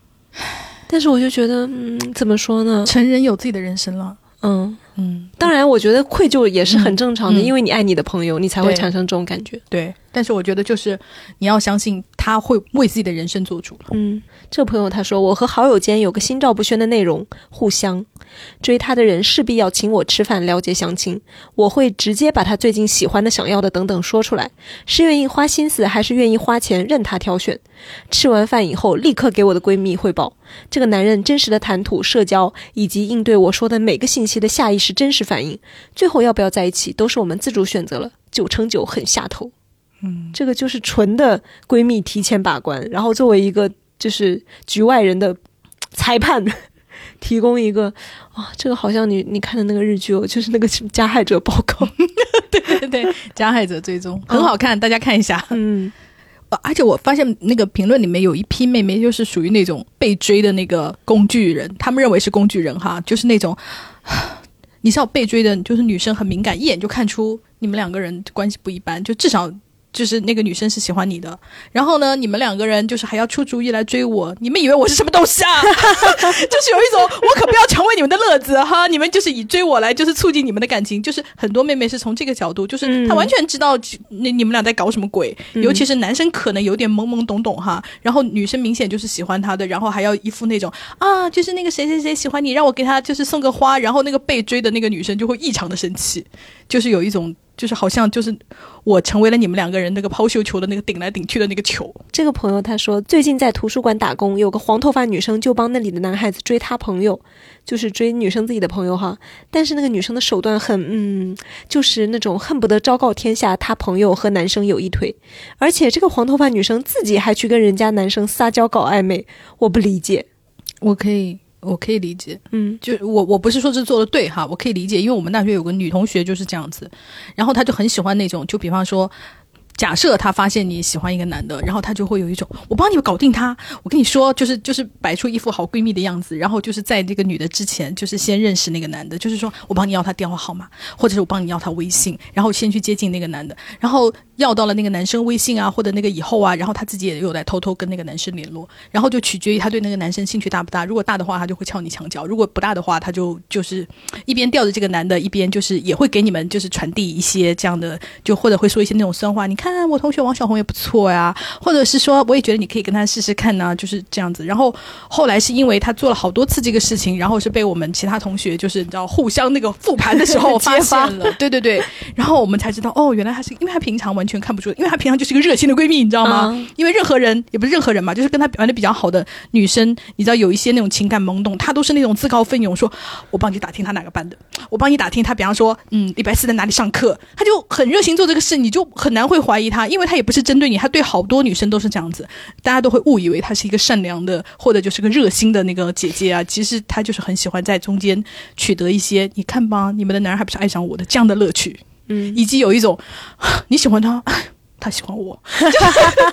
但是我就觉得，嗯，怎么说呢？成人有自己的人生了，嗯，嗯，当然，我觉得愧疚也是很正常的，因为你爱你的朋友，你才会产生这种感觉。对。但是我觉得就是你要相信他会为自己的人生做主了。嗯，这个朋友他说，我和好友间有个心照不宣的内容，互相追他的人势必要请我吃饭，了解详情。我会直接把他最近喜欢的、想要的等等说出来，是愿意花心思还是愿意花钱，任他挑选。吃完饭以后，立刻给我的闺蜜汇报这个男人真实的谈吐、社交以及应对我说的每个信息的下意识真实反应。最后要不要在一起，都是我们自主选择了，九成九很下头。嗯，这个就是纯的闺蜜提前把关，然后作为一个就是局外人的裁判，提供一个啊，这个好像你你看的那个日剧哦，就是那个加害者报告，<laughs> 对对对，加害者追踪很好看，大家看一下。嗯 <laughs> 呃而且我发现那个评论里面有一批妹妹，就是属于那种被追的那个工具人，他们认为是工具人哈，就是那种。你是要被追的，就是女生很敏感，一眼就看出你们两个人关系不一般，就至少就是那个女生是喜欢你的。然后呢，你们两个人就是还要出主意来追我，你们以为我是什么东西啊？<laughs> 就是有一种我可不要成为你们的乐子哈，你们就是以追我来就是促进你们的感情，就是很多妹妹是从这个角度，就是嗯。她完全知道那你们俩在搞什么鬼，嗯。尤其是男生可能有点懵懵懂懂哈，然后女生明显就是喜欢他的，然后还要一副那种啊，就是那个谁谁谁喜欢你，让我给他就是送个花，然后那个被追的那个女生就会异常的生气，就是有一种就是好像就是我成为了你们两个人那个抛绣球的那个顶来顶去的那个球，这个朋友他说，最近在图书馆打工，有个黄头发女生就帮那里的男孩子追他朋友，就是追女生自己的朋友哈。但是那个女生的手段很，嗯，就是那种恨不得昭告天下，他朋友和男生有一腿。而且这个黄头发女生自己还去跟人家男生撒娇搞暧昧，我不理解。我可以我可以理解，嗯就我我不是说这做的对哈，我可以理解，因为我们大学有个女同学就是这样子，然后她就很喜欢那种，就比方说。假设他发现你喜欢一个男的，然后他就会有一种我帮你搞定他，我跟你说，就是就是摆出一副好闺蜜的样子，然后就是在这个女的之前，就是先认识那个男的，就是说我帮你要他电话号码，或者是我帮你要他微信，然后先去接近那个男的，然后要到了那个男生微信啊，或者那个以后啊，然后他自己也有在偷偷跟那个男生联络，然后就取决于他对那个男生兴趣大不大，如果大的话，他就会撬你墙角；如果不大的话，他就就是一边吊着这个男的，一边就是也会给你们就是传递一些这样的，就或者会说一些那种酸话，你看。看我同学王小红也不错呀，或者是说我也觉得你可以跟他试试看呢，就是这样子。然后后来是因为他做了好多次这个事情，然后是被我们其他同学就是你知道互相那个复盘的时候 <laughs> 发现了，对对对，然后我们才知道哦，原来他是因为他平常完全看不出，因为他平常就是一个热心的闺蜜，你知道吗？因为任何人也不是任何人嘛，就是跟他玩的比较好的女生，你知道有一些那种情感懵懂，她都是那种自告奋勇说，我帮你打听他哪个班的，我帮你打听他，比方说嗯礼拜四在哪里上课，他就很热心做这个事，你就很难会怀疑。他，因为他也不是针对你，他对好多女生都是这样子，大家都会误以为他是一个善良的，或者就是个热心的那个姐姐啊。其实他就是很喜欢在中间取得一些，你看吧，你们的男人还不是爱上我的这样的乐趣，嗯，以及有一种你喜欢他，他喜欢我，就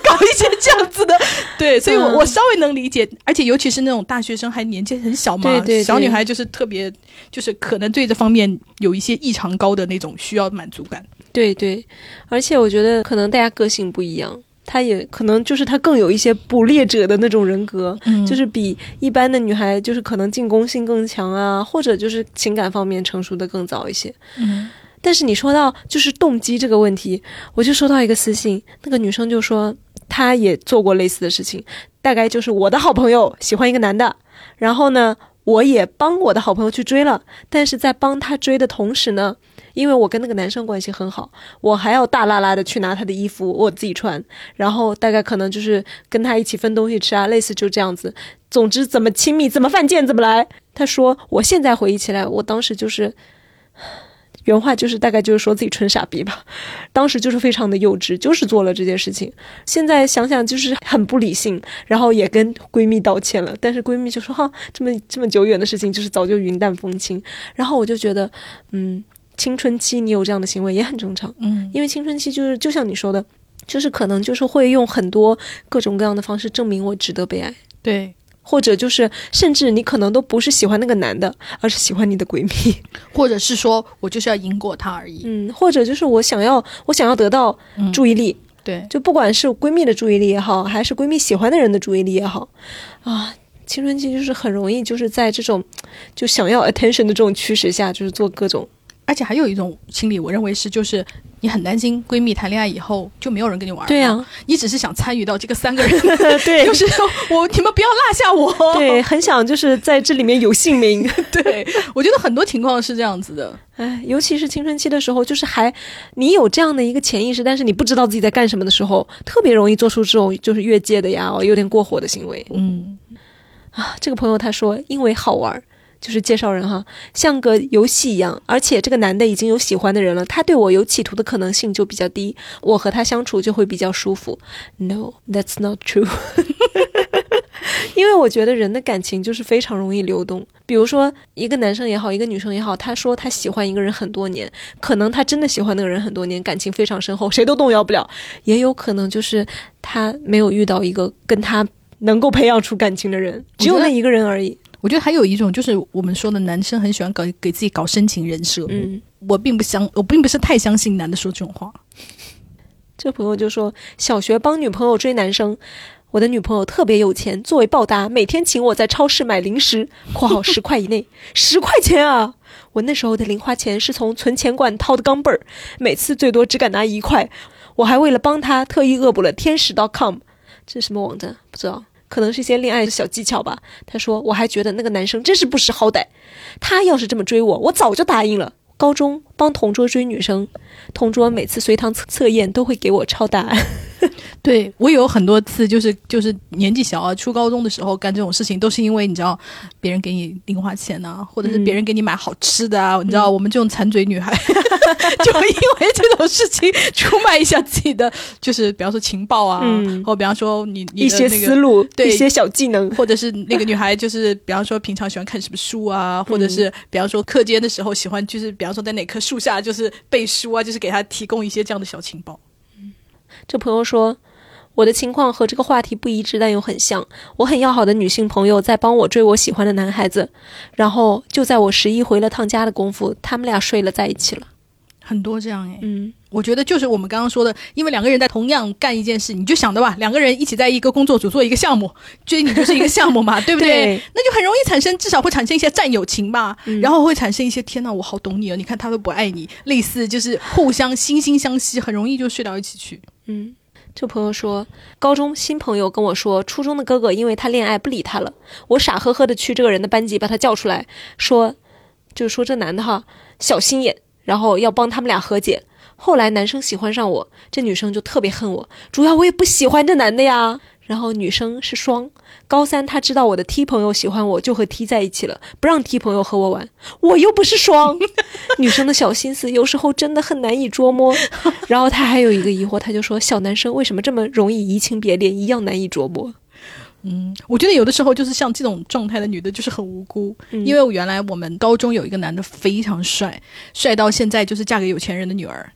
搞一些这样子的，<laughs> 对，所以我我稍微能理解，而且尤其是那种大学生还年纪很小嘛，对小女孩就是特别，就是可能对这方面有一些异常高的那种需要满足感。对对，而且我觉得可能大家个性不一样，他也可能就是他更有一些捕猎者的那种人格，就是比一般的女孩就是可能进攻性更强啊，或者就是情感方面成熟的更早一些。嗯，但是你说到就是动机这个问题，我就收到一个私信，那个女生就说她也做过类似的事情，大概就是我的好朋友喜欢一个男的，然后呢，我也帮我的好朋友去追了，但是在帮他追的同时呢。因为我跟那个男生关系很好，我还要大拉拉的去拿他的衣服我自己穿，然后大概可能就是跟他一起分东西吃啊，类似就这样子。总之怎么亲密怎么犯贱怎么来。他说我现在回忆起来，我当时就是原话就是大概就是说自己纯傻逼吧，<laughs> 当时就是非常的幼稚，就是做了这件事情。现在想想就是很不理性，然后也跟闺蜜道歉了，但是闺蜜就说哈这么这么久远的事情就是早就云淡风轻。然后我就觉得嗯。青春期你有这样的行为也很正常，嗯，因为青春期就是就像你说的，就是可能就是会用很多各种各样的方式证明我值得被爱，对，或者就是甚至你可能都不是喜欢那个男的，而是喜欢你的闺蜜，<laughs> 或者是说我就是要赢过他而已，嗯，或者就是我想要我想要得到注意力，对，就不管是闺蜜的注意力也好，还是闺蜜喜欢的人的注意力也好，啊，青春期就是很容易就是在这种就想要 attention 的这种驱使下，就是做各种。而且还有一种心理，我认为是，就是你很担心闺蜜谈恋爱以后就没有人跟你玩。对呀，你只是想参与到这个三个人，<laughs> 对，就是我你们不要落下我。对，很想就是在这里面有姓名。<laughs> 对，我觉得很多情况是这样子的。哎，尤其是青春期的时候，就是还你有这样的一个潜意识，但是你不知道自己在干什么的时候，特别容易做出这种就是越界的呀，有点过火的行为。嗯，啊，这个朋友他说，因为好玩。就是介绍人哈，像个游戏一样，而且这个男的已经有喜欢的人了，他对我有企图的可能性就比较低，我和他相处就会比较舒服。No, that's not true。<laughs> 因为我觉得人的感情就是非常容易流动。比如说，一个男生也好，一个女生也好，他说他喜欢一个人很多年，可能他真的喜欢那个人很多年，感情非常深厚，谁都动摇不了。也有可能就是他没有遇到一个跟他能够培养出感情的人，只有那一个人而已。我觉得还有一种就是我们说的男生很喜欢搞给自己搞深情人设。嗯，我并不相，我并不是太相信男的说这种话。这朋友就说，小学帮女朋友追男生，我的女朋友特别有钱，作为报答，每天请我在超市买零食（括号十块以内），十块钱啊！我那时候的零花钱是从存钱罐掏的钢镚儿，每次最多只敢拿一块。我还为了帮他特意恶补了天使 .com，这是什么网站？不知道。可能是一些恋爱的小技巧吧。他说：“我还觉得那个男生真是不识好歹，他要是这么追我，我早就答应了。”高中帮同桌追女生，同桌每次随堂测测验都会给我抄答案。<laughs> 对我有很多次，就是就是年纪小啊，初高中的时候干这种事情，都是因为你知道，别人给你零花钱呐，或者是别人给你买好吃的啊，你知道，我们这种馋嘴女孩，<laughs> 就因为这种事情出卖一下自己的，就是比方说情报啊，或比方说你一些思路，对一些小技能，或者是那个女孩就是比方说平常喜欢看什么书啊，或者是比方说课间的时候喜欢就是比方说在哪棵树下就是背书啊，就是给她提供一些这样的小情报。这朋友说，我的情况和这个话题不一致，但又很像。我很要好的女性朋友在帮我追我喜欢的男孩子，然后就在我十一回了趟家的功夫，他们俩睡了在一起了。很多这样哎，嗯，我觉得就是我们刚刚说的，因为两个人在同样干一件事，你就想的吧，两个人一起在一个工作组做一个项目，追你就是一个项目嘛，<laughs> 对不对？对那就很容易产生，至少会产生一些战友情吧，嗯然后会产生一些天呐，我好懂你哦，你看他都不爱你，类似就是互相惺惺相惜，很容易就睡到一起去。嗯，这朋友说，高中新朋友跟我说，初中的哥哥因为他恋爱不理他了，我傻呵呵的去这个人的班级把他叫出来，说，就是说这男的哈小心眼，然后要帮他们俩和解。后来男生喜欢上我，这女生就特别恨我，主要我也不喜欢这男的呀。然后女生是双，高三她知道我的 T 朋友喜欢我，就和 T 在一起了，不让 T 朋友和我玩。我又不是双，<laughs> 女生的小心思有时候真的很难以捉摸。然后她还有一个疑惑，她就说小男生为什么这么容易移情别恋，一样难以捉摸？嗯，我觉得有的时候就是像这种状态的女的，就是很无辜。因为我原来我们高中有一个男的非常帅，帅到现在就是嫁给有钱人的女儿，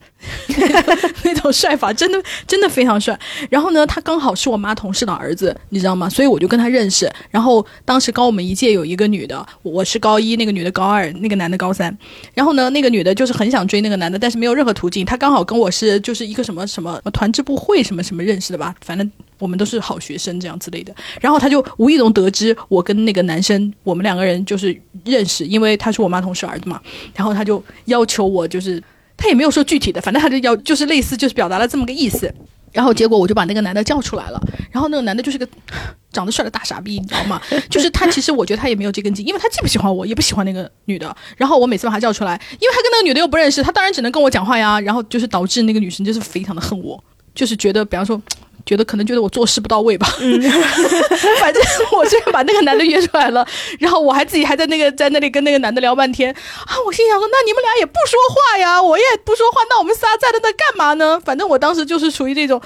<laughs> 那种帅法真的真的非常帅。然后呢，他刚好是我妈同事的儿子，你知道吗？所以我就跟他认识。然后当时高我们一届有一个女的，我是高一，那个女的高二，那个男的高三。然后呢，那个女的就是很想追那个男的，但是没有任何途径。她刚好跟我是就是一个什么什么团支部会什么什么认识的吧，反正我们都是好学生这样之类的。然后他就无意中得知我跟那个男生，我们两个人就是认识，因为他是我妈同事儿子嘛。然后他就要求我，就是他也没有说具体的，反正他就要就是类似就是表达了这么个意思。然后结果我就把那个男的叫出来了，然后那个男的就是个长得帅的大傻逼，你知道吗？<laughs> 就是他其实我觉得他也没有这根筋，因为他既不喜欢我，也不喜欢那个女的。然后我每次把他叫出来，因为他跟那个女的又不认识，他当然只能跟我讲话呀。然后就是导致那个女生就是非常的恨我，就是觉得比方说。觉得可能觉得我做事不到位吧，<laughs> 反正我虽然把那个男的约出来了，然后我还自己还在那个在那里跟那个男的聊半天啊，我心想说，那你们俩也不说话呀，我也不说话，那我们仨站在那那干嘛呢？反正我当时就是处于这种，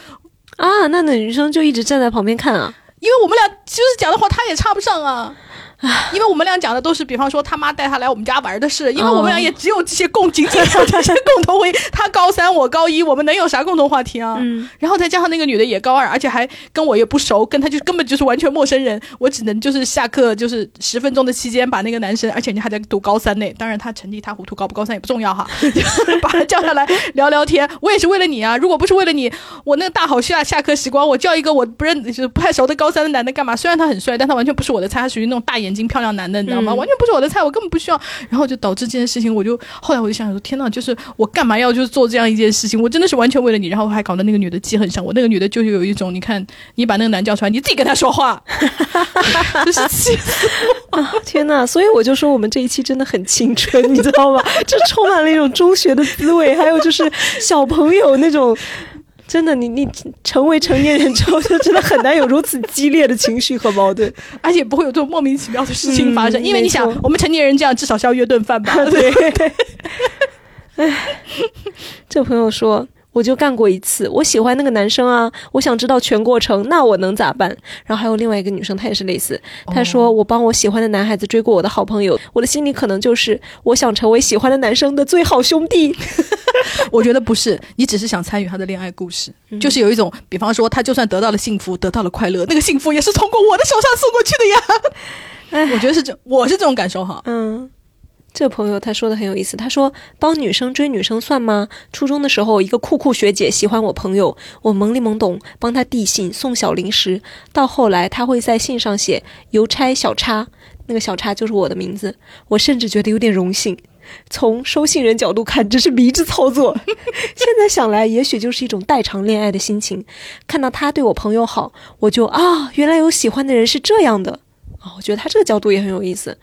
啊，那那女生就一直站在旁边看啊。因为我们俩就是讲的话，他也插不上啊。<laughs> 因为我们俩讲的都是，比方说他妈带他来我们家玩的事，因为我们俩也只有这些共，仅仅有这些共同回忆。他高三，我高一，我们能有啥共同话题啊？嗯，然后再加上那个女的也高二，而且还跟我也不熟，跟他就根本就是完全陌生人。我只能就是下课就是十分钟的期间把那个男生，而且你还在读高三呢，当然他成绩一塌糊涂，高不高三也不重要哈，<laughs> 就把他叫下来聊聊天。我也是为了你啊，如果不是为了你，我那个大好下下课时光，我叫一个我不认就是不太熟的高三的男的干嘛？虽然他很帅，但他完全不是我的菜，他属于那种大眼睛漂亮男的，你知道吗？嗯完全不是我的菜，我根本不需要。然后就导致这件事情，我就后来我就想说，天呐，就是我干嘛要就是做这样一件事情？我真的是完全为了你，然后还搞得那个女的记恨上我。那个女的就有一种，你看你把那个男叫出来，你自己跟他说话，真是气死啊，天呐！所以我就说我们这一期真的很青春，你知道吗？就充满了一种中学的滋味，还有就是小朋友那种。真的，你你成为成年人之后，就真的很难有如此激烈的情绪和矛盾。<laughs> 而且不会有这种莫名其妙的事情发生，嗯因为你想，我们成年人这样至少是要约顿饭吧？<laughs> 对，<laughs> 哎，这朋友说，我就干过一次，我喜欢那个男生啊，我想知道全过程，那我能咋办？然后还有另外一个女生，她也是类似，她说我帮我喜欢的男孩子追过我的好朋友，我的心里可能就是我想成为喜欢的男生的最好兄弟。<laughs> 我觉得不是，你只是想参与他的恋爱故事，就是有一种，比方说他就算得到了幸福，得到了快乐，那个幸福也是通过我的手上送过去的呀。哎我觉得是这，我是这种感受哈。嗯，这朋友他说的很有意思，他说帮女生追女生算吗？初中的时候，一个酷酷学姐喜欢我朋友，我懵里懵懂帮她递信送小零食，到后来她会在信上写邮差小叉，那个小叉就是我的名字，我甚至觉得有点荣幸。从收信人角度看，这是迷之操作。现在想来，也许就是一种代偿恋爱的心情。看到他对我朋友好，我就啊，原来有喜欢的人是这样的。哦，我觉得他这个角度也很有意思，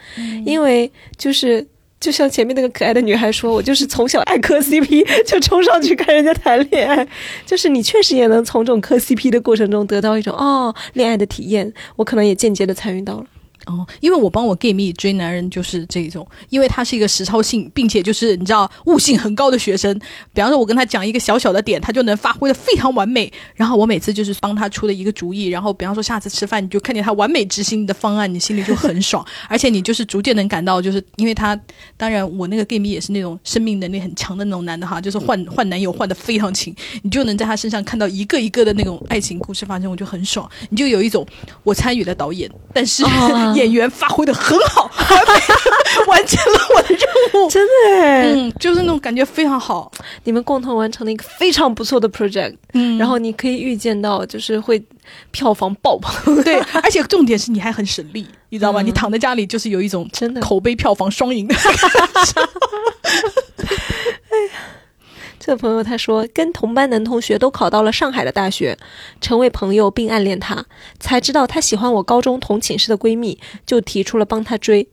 因为就是就像前面那个可爱的女孩说，我就是从小爱磕 CP，就冲上去跟人家谈恋爱，就是你确实也能从这种磕 CP 的过程中得到一种哦恋爱的体验，我可能也间接的参与到了。哦，因为我帮我 gay 蜜追男人就是这种，因为他是一个实操性，并且就是你知道悟性很高的学生。比方说，我跟他讲一个小小的点，他就能发挥的非常完美。然后我每次就是帮他出的一个主意，然后比方说下次吃饭，你就看见他完美执行你的方案，你心里就很爽。而且你就是逐渐能感到，就是因为他，当然我那个 gay 蜜也是那种生命能力很强的那种男的哈，就是换 <laughs> 换男友换的非常勤，你就能在他身上看到一个一个的那种爱情故事发生，我就很爽。你就有一种我参与了导演，但是。<laughs> 演员发挥的很好，<laughs> 完成了我的任务，真的，嗯，就是那种感觉非常好。你们共同完成了一个非常不错的 project，嗯，然后你可以预见到，就是会票房爆棚，对，而且重点是你还很省力，你知道吧？你躺在家里就是有一种真的口碑票房双赢的。哎呀。的朋友他说，跟同班男同学都考到了上海的大学，成为朋友并暗恋他，才知道他喜欢我高中同寝室的闺蜜，就提出了帮他追。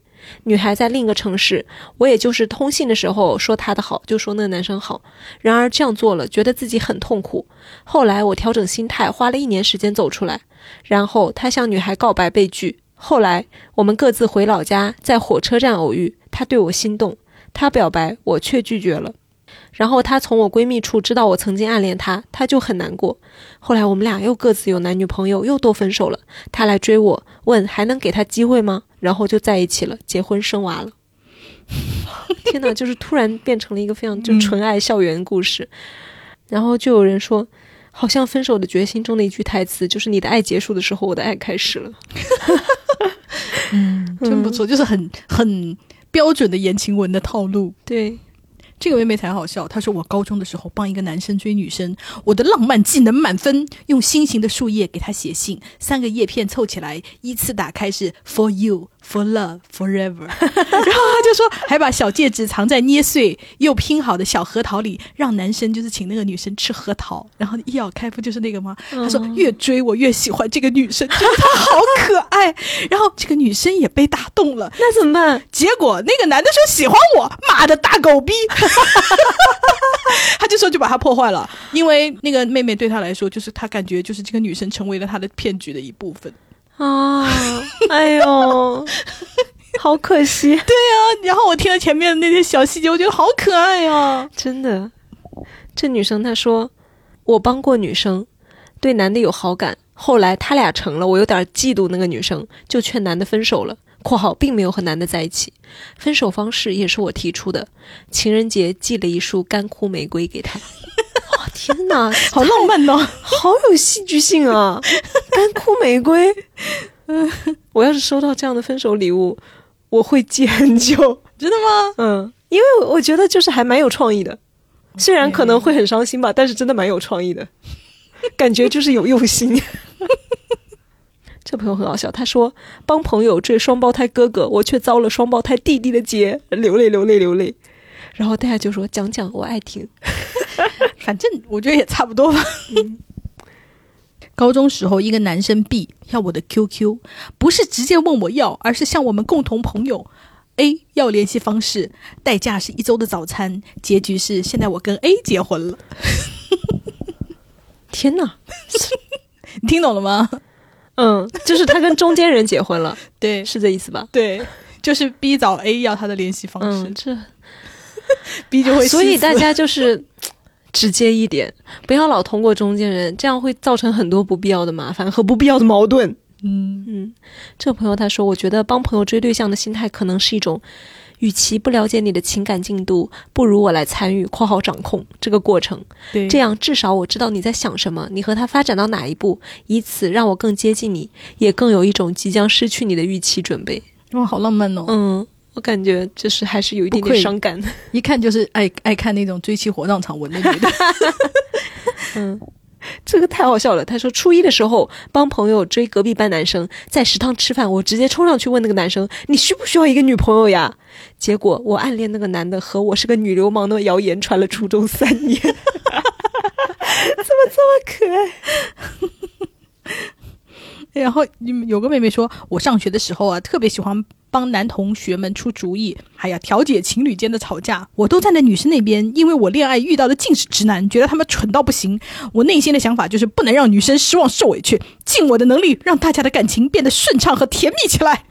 女孩在另一个城市，我也就是通信的时候说她的好，就说那个男生好。然而这样做了，觉得自己很痛苦。后来我调整心态，花了一年时间走出来。然后他向女孩告白被拒。后来我们各自回老家，在火车站偶遇，他对我心动，他表白，我却拒绝了。然后她从我闺蜜处知道我曾经暗恋她，她就很难过。后来我们俩又各自有男女朋友，又都分手了。她来追我，问还能给她机会吗？然后就在一起了，结婚生娃了。<laughs> 天哪，就是突然变成了一个非常就纯爱校园故事。然后就有人说，好像《分手的决心》中的一句台词，就是你的爱结束的时候，我的爱开始了。<laughs> 嗯，真不错，就是很很标准的言情文的套路。对。这个妹妹才好笑，她说我高中的时候帮一个男生追女生，我的浪漫技能满分，用心形的树叶给他写信，三个叶片凑起来依次打开是 For you。For love forever，<laughs> 然后他就说，还把小戒指藏在捏碎又拼好的小核桃里，让男生就是请那个女生吃核桃，然后一咬开不就是那个吗？他说越追我越喜欢这个女生，觉得她好可爱，然后这个女生也被打动了，那怎么办？结果那个男的说喜欢我，妈的大狗逼，<laughs> 他就说就把他破坏了，因为那个妹妹对他来说，就是他感觉就是这个女生成为了他的骗局的一部分。啊，哎呦，<laughs> 好可惜。对呀，然后我听了前面的那些小细节，我觉得好可爱呀，真的。这女生她说，我帮过女生，对男的有好感，后来他俩成了，我有点嫉妒那个女生，就劝男的分手了。（括号并没有和男的在一起，分手方式也是我提出的，情人节寄了一束干枯玫瑰给他。）天哪，<laughs> 好浪漫哦，好有戏剧性啊！<laughs> 干枯玫瑰，嗯，我要是收到这样的分手礼物，我会记很久。真的吗？嗯，因为我觉得就是还蛮有创意的，虽然可能会很伤心吧，但是真的蛮有创意的，感觉就是有用心。<laughs> 这朋友很好笑，他说帮朋友追双胞胎哥哥，我却遭了双胞胎弟弟的劫，流泪流泪流泪。然后大家就说讲讲，我爱听。<laughs> 反正我觉得也差不多吧。高中时候，一个男生 B 要我的 QQ，不是直接问我要，而是向我们共同朋友 A 要联系方式，代价是一周的早餐。结局是现在我跟 A 结婚了。<laughs> 天哪，<laughs> 你听懂了吗？嗯，就是他跟中间人结婚了。对，是这意思吧？对，就是 B 找 A 要他的联系方式。这。<laughs> 逼就会，所以大家就是直接一点，不要老通过中间人，这样会造成很多不必要的麻烦和不必要的矛盾。嗯嗯，这个朋友他说，我觉得帮朋友追对象的心态可能是一种，与其不了解你的情感进度，不如我来参与（括号掌控）这个过程。对，这样至少我知道你在想什么，你和他发展到哪一步，以此让我更接近你，也更有一种即将失去你的预期准备。哇，好浪漫哦。嗯。我感觉就是还是有一点点伤感，<laughs> 一看就是爱爱看那种追妻火葬场文的女的。<laughs> 嗯，这个太好笑了。他说初一的时候帮朋友追隔壁班男生，在食堂吃饭，我直接冲上去问那个男生：“你需不需要一个女朋友呀？”结果我暗恋那个男的和我是个女流氓的谣言传了初中三年。<laughs> 怎么这么可爱？然后有个妹妹说，我上学的时候啊，特别喜欢。帮男同学们出主意，还要调解情侣间的吵架，我都站在女生那边，因为我恋爱遇到的尽是直男，觉得他们蠢到不行。我内心的想法就是不能让女生失望受委屈，尽我的能力让大家的感情变得顺畅和甜蜜起来。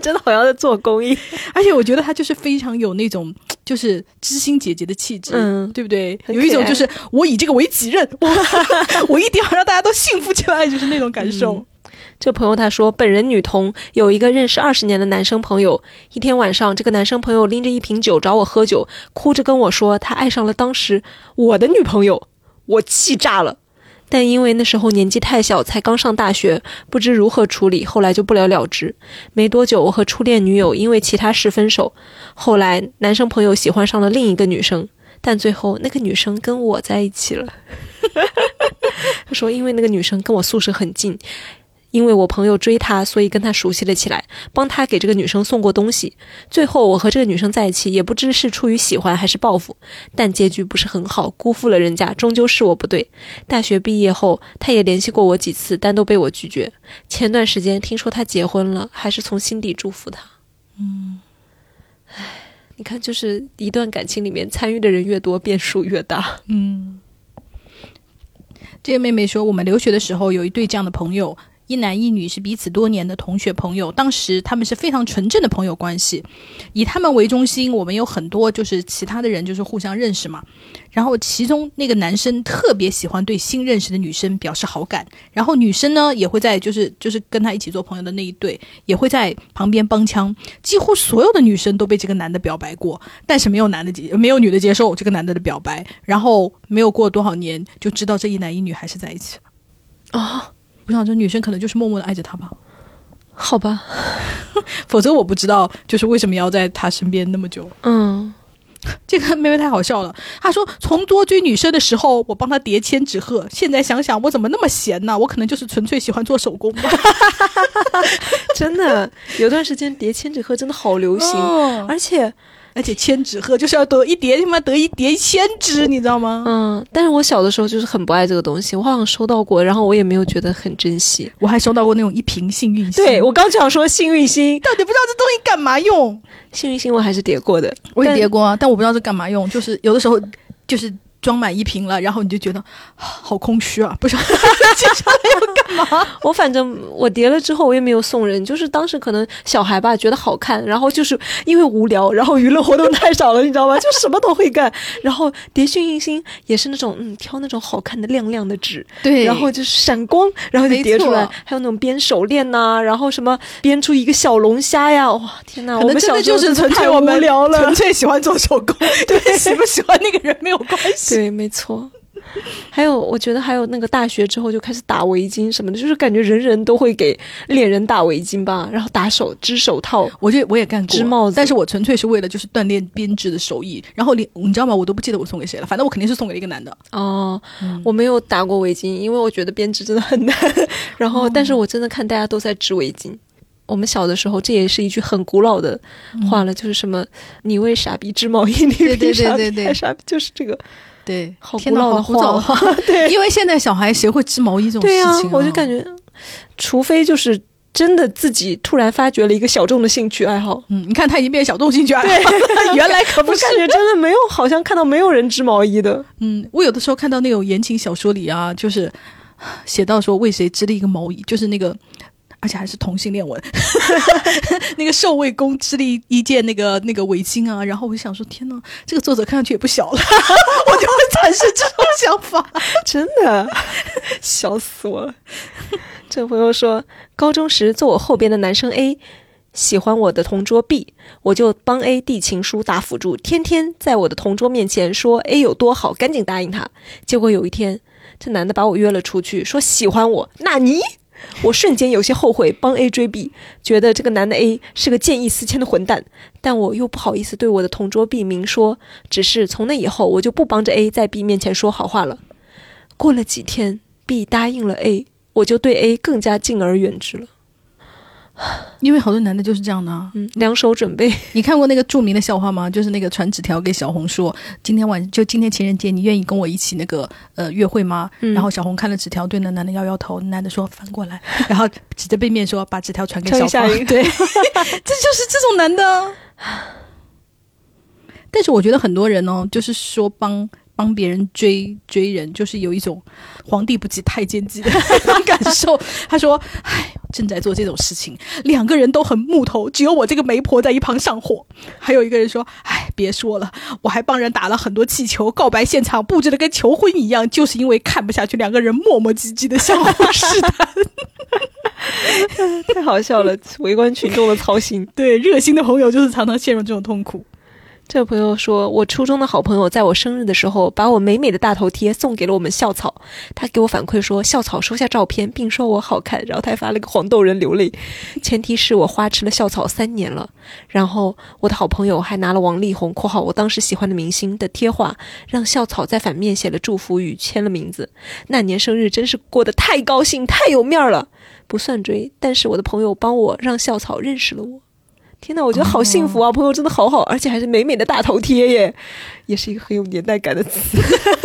真的好像在做公益，而且我觉得他就是非常有那种就是知心姐姐的气质，嗯对不对？有一种就是我以这个为己任，我 <laughs> 我一定要让大家都幸福起来，就是那种感受。这朋友他说，本人女同，有一个认识二十年的男生朋友。一天晚上，这个男生朋友拎着一瓶酒找我喝酒，哭着跟我说他爱上了当时我的女朋友，我气炸了。但因为那时候年纪太小，才刚上大学，不知如何处理，后来就不了了之。没多久，我和初恋女友因为其他事分手。后来，男生朋友喜欢上了另一个女生，但最后那个女生跟我在一起了。<laughs> 他说，因为那个女生跟我宿舍很近，因为我朋友追她，所以跟她熟悉了起来，帮她给这个女生送过东西。最后我和这个女生在一起，也不知是出于喜欢还是报复，但结局不是很好，辜负了人家，终究是我不对。大学毕业后，他也联系过我几次，但都被我拒绝。前段时间听说他结婚了，还是从心底祝福他。嗯，唉，你看，就是一段感情里面参与的人越多，变数越大。嗯，这个妹妹说，我们留学的时候有一对这样的朋友，一男一女是彼此多年的同学朋友，当时他们是非常纯正的朋友关系，以他们为中心，我们有很多就是其他的人就是互相认识嘛。然后其中那个男生特别喜欢对新认识的女生表示好感，然后女生呢也会在就是就是跟他一起做朋友的那一对也会在旁边帮腔。几乎所有的女生都被这个男的表白过，但是没有男的接没有女的接受这个男的的表白。然后没有过多少年就知道这一男一女还是在一起了。啊、我想这女生可能就是默默的爱着他吧，好吧，<laughs> 否则我不知道就是为什么要在他身边那么久。嗯。这个妹妹太好笑了，她说从多追女生的时候，我帮她叠千纸鹤，现在想想我怎么那么闲呢？我可能就是纯粹喜欢做手工吧。<laughs> 真的，有段时间叠千纸鹤真的好流行，哦而且，而且千纸鹤就是要得一叠，他妈得一叠一千只，你知道吗？嗯，但是我小的时候就是很不爱这个东西，我好像收到过，然后我也没有觉得很珍惜。我还收到过那种一瓶幸运星，对我刚想说幸运星，到底不知道这东西干嘛用。幸运星我还是叠过的，我也叠过啊，但我不知道这干嘛用，就是有的时候就是装满一瓶了，然后你就觉得啊 <sighs> 好空虚啊，不知道接下来要干嘛。我反正我叠了之后我也没有送人，就是当时可能小孩吧觉得好看，然后就是因为无聊，然后娱乐活动太少了，你知道吗？就什么都会干。<laughs> 然后叠幸运星也是那种嗯挑那种好看的亮亮的纸，对然后就是闪光，然后就叠出来还有那种编手链呐、然后什么编出一个小龙虾呀，哇天呐，可我们能真的就是纯粹我们聊了纯。粹喜欢做手工，<laughs> 对喜不喜欢那个人没有关系。对，<laughs> 没错。还有，我觉得还有那个大学之后就开始打围巾什么的，就是感觉人人都会给恋人打围巾吧，然后打手织手套。我就我也干过织帽子但是我纯粹是为了就是锻炼编织的手艺。然后你你知道吗？我都不记得我送给谁了，反正我肯定是送给了一个男的。哦，我没有打过围巾，因为我觉得编织真的很难。<laughs> 然后，但是我真的看大家都在织围巾。我们小的时候，这也是一句很古老的话了，就是什么“你为傻逼织毛衣，你对对比傻对对对逼还傻逼”，就是这个。对，好老的好古早的话话。<laughs> 对因为现在小孩谁会织毛衣这种事情、啊？我就感觉，除非就是真的自己突然发掘了一个小众的兴趣爱好，嗯，你看他已经变小众兴趣爱好了，<laughs> 原来可不是。我感觉真的没有，好像看到没有人织毛衣的。嗯，我有的时候看到那种言情小说里啊，就是写到说为谁织了一个毛衣，就是那个。而且还是同性恋文，<laughs> 那个寿卫公织了一件那个那个围巾啊，然后我就想说，天呐，这个作者看上去也不小了，<laughs> 我就会产生这种想法。真的，笑死我了。<laughs> 这朋友说，高中时坐我后边的男生 A 喜欢我的同桌 B，我就帮 A 递情书打辅助，天天在我的同桌面前说 A 有多好，赶紧答应他。结果有一天，这男的把我约了出去，说喜欢我，那你？我瞬间有些后悔帮 A 追 B，觉得这个男的 A 是个见异思迁的混蛋，但我又不好意思对我的同桌 B 明说，只是从那以后我就不帮着 A 在 B 面前说好话了。过了几天，B 答应了 A，我就对 A 更加敬而远之了。因为好多男的就是这样的、啊。嗯，两手准备。你看过那个著名的笑话吗？就是那个传纸条给小红说，今天晚就今天情人节，你愿意跟我一起那个呃约会吗？嗯然后小红看了纸条，对那男的摇摇头，男的说翻过来，然后指着背面说把纸条传给小芳。传给夏云对，<laughs> 这就是这种男的啊。<sighs> 但是我觉得很多人哦，就是说帮帮别人追追人，就是有一种皇帝不急太监急的 <laughs> 感受。他说：“唉，正在做这种事情，两个人都很木头，只有我这个媒婆在一旁上火。”还有一个人说：“唉，别说了，我还帮人打了很多气球，告白现场布置的跟求婚一样，就是因为看不下去两个人磨磨唧唧的相互试探。<laughs> 太好笑了，围观群众的操心。对，热心的朋友就是常常陷入这种痛苦。这朋友说，我初中的好朋友在我生日的时候，把我美美的大头贴送给了我们校草。他给我反馈说，校草收下照片，并说我好看，然后他还发了个黄豆人流泪。前提是我花痴了校草三年了。然后我的好朋友还拿了王力宏（括号我当时喜欢的明星）的贴画，让校草在反面写了祝福语，签了名字。那年生日真是过得太高兴，太有面儿了。不算追，但是我的朋友帮我让校草认识了我。天呐，我觉得好幸福啊！朋友真的好好，而且还是美美的大头贴耶，也是一个很有年代感的词。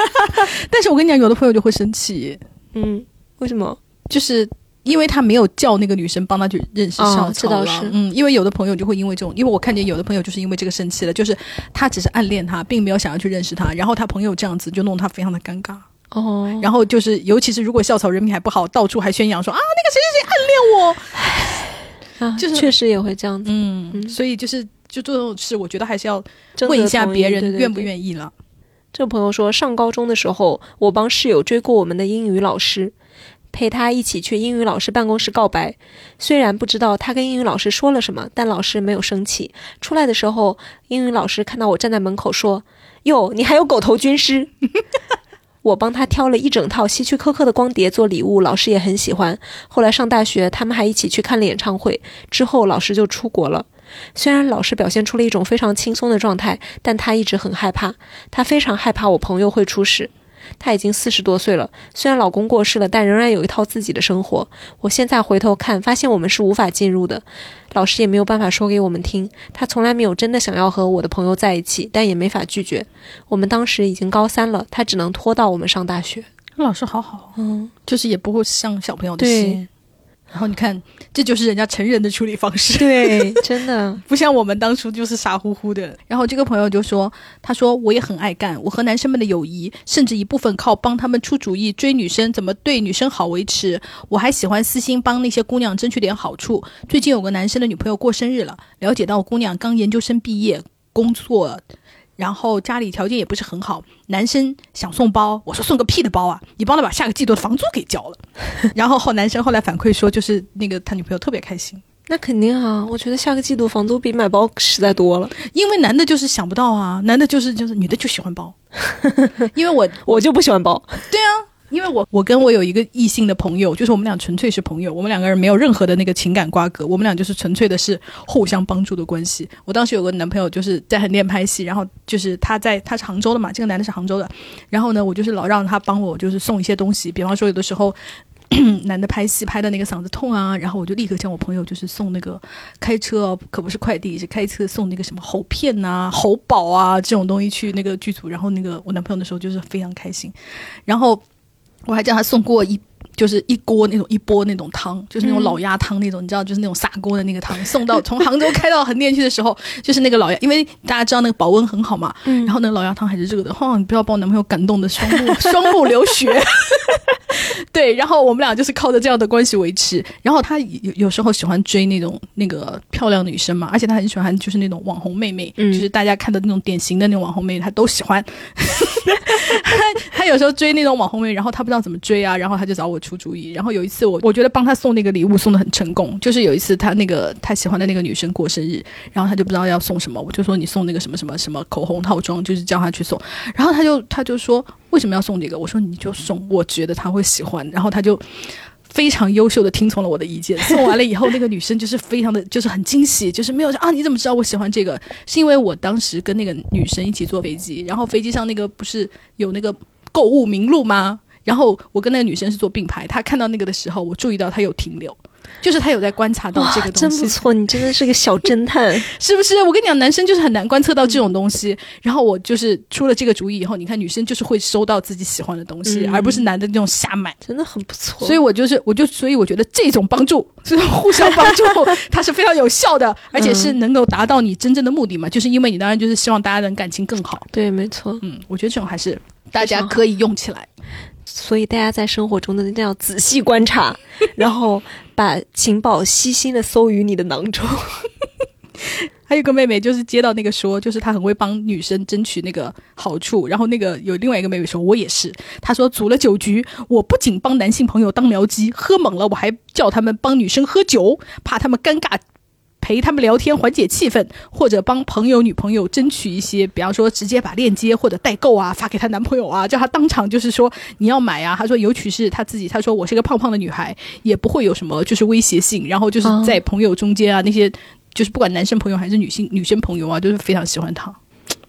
<laughs> 但是我跟你讲，有的朋友就会生气，嗯，为什么？就是因为他没有叫那个女生帮他去认识哦校草嗯，因为有的朋友就会因为这种，因为我看见有的朋友就是因为这个生气了，就是他只是暗恋他，并没有想要去认识他，然后他朋友这样子就弄得他非常的尴尬。哦，然后就是，尤其是如果校草人品还不好，到处还宣扬说啊，那个谁谁谁暗恋我，啊，<laughs> 就是确实也会这样子。嗯，所以就是就做这种事，我觉得还是要问一下别人愿不愿意了。这个朋友说，上高中的时候，我帮室友追过我们的英语老师，陪他一起去英语老师办公室告白。虽然不知道他跟英语老师说了什么，但老师没有生气。出来的时候，英语老师看到我站在门口说：“哟，你还有狗头军师。”我帮他挑了一整套希区柯克的光碟做礼物，老师也很喜欢。后来上大学，他们还一起去看了演唱会。之后，老师就出国了。虽然老师表现出了一种非常轻松的状态，但他一直很害怕。他非常害怕我朋友会出事。他已经四十多岁了，虽然老公过世了，但仍然有一套自己的生活。我现在回头看，发现我们是无法进入的，老师也没有办法说给我们听。他从来没有真的想要和我的朋友在一起，但也没法拒绝。我们当时已经高三了，他只能拖到我们上大学。老师好好，嗯，就是也不会伤小朋友的心。然后你看，这就是人家成人的处理方式。对，真的，<laughs> 不像我们当初就是傻乎乎的。然后这个朋友就说：“他说我也很爱干，我和男生们的友谊，甚至一部分靠帮他们出主意追女生怎么对女生好维持。我还喜欢私心帮那些姑娘争取点好处。最近有个男生的女朋友过生日了，了解到姑娘刚研究生毕业，工作。”然后家里条件也不是很好，男生想送包，我说送个屁的包啊！你帮他把下个季度的房租给交了。<laughs> 然后后男生后来反馈说，就是那个他女朋友特别开心。那肯定啊！我觉得下个季度房租比买包实在多了。因为男的就是想不到啊，男的就是就是女的就喜欢包，<laughs> 因为我我就不喜欢包。因为我我跟我有一个异性的朋友，就是我们俩纯粹是朋友，我们两个人没有任何的那个情感瓜葛，我们俩就是纯粹的是互相帮助的关系。我当时有个男朋友就是在横店拍戏，然后就是他在他是杭州的嘛，这个男的是杭州的，然后呢，我就是老让他帮我就是送一些东西，比方说有的时候。<coughs> 男的拍戏拍的那个嗓子痛啊，然后我就立刻叫我朋友就是送那个开车哦，可不是快递，是开车送那个什么喉片呐、喉宝啊这种东西去那个剧组，然后那个我男朋友那时候就是非常开心，然后我还叫他送过一。就是一锅那种一锅那种汤，就是那种老鸭汤那种，你知道，就是那种砂锅的那个汤，送到从杭州开到横店去的时候，就是那个老鸭，因为大家知道那个保温很好嘛，嗯然后那个老鸭汤还是热的，哦，你不要把我男朋友感动的双目双目流血。<laughs> 对，然后我们俩就是靠着这样的关系维持。然后他有有时候喜欢追那种那个漂亮女生嘛，而且他很喜欢就是那种网红妹妹，嗯就是大家看的那种典型的那种网红妹妹，他都喜欢。他 <laughs> 他有时候追那种网红妹妹，然后他不知道怎么追啊，然后他就找我出出主意。然后有一次我我觉得帮他送那个礼物送的很成功，就是有一次他那个他喜欢的那个女生过生日，然后他就不知道要送什么，我就说你送那个什么什么什么口红套装，就是叫他去送。然后他就他就说为什么要送这个？我说你就送，我觉得他会喜欢。然后他就。非常优秀的听从了我的意见，送完了以后，那个女生就是非常的，就是很惊喜，就是没有说啊，你怎么知道我喜欢这个？是因为我当时跟那个女生一起坐飞机，然后飞机上那个不是有那个购物名录吗？然后我跟那个女生是坐并排，她看到那个的时候，我注意到她有停留，就是她有在观察到这个，东西，真不错，你真的是个小侦探。<laughs> 是不是？我跟你讲，男生就是很难观测到这种东西。然后我就是出了这个主意以后，你看女生就是会收到自己喜欢的东西，嗯而不是男的那种瞎买。真的很不错。所以我就是，我就所以我觉得这种帮助，这种互相帮助，<laughs> 它是非常有效的，而且是能够达到你真正的目的嘛。就是因为你当然就是希望大家能感情更好。对，没错。嗯，我觉得这种还是大家可以用起来。所以大家在生活中的一定要仔细观察，<laughs> 然后把情报细心的搜于你的囊中。<laughs> 还有一个妹妹，就是接到那个说，就是她很会帮女生争取那个好处。然后那个有另外一个妹妹说，我也是。她说组了酒局，我不仅帮男性朋友当僚机，喝猛了，我还叫他们帮女生喝酒，怕他们尴尬。陪他们聊天缓解气氛，或者帮朋友、女朋友争取一些，比方说直接把链接或者代购啊发给她男朋友啊，叫她当场就是说你要买啊。她说，尤其是她自己，她说我是个胖胖的女孩，也不会有什么就是威胁性，然后就是在朋友中间啊、那些就是不管男生朋友还是女性女生朋友啊，都是非常喜欢她，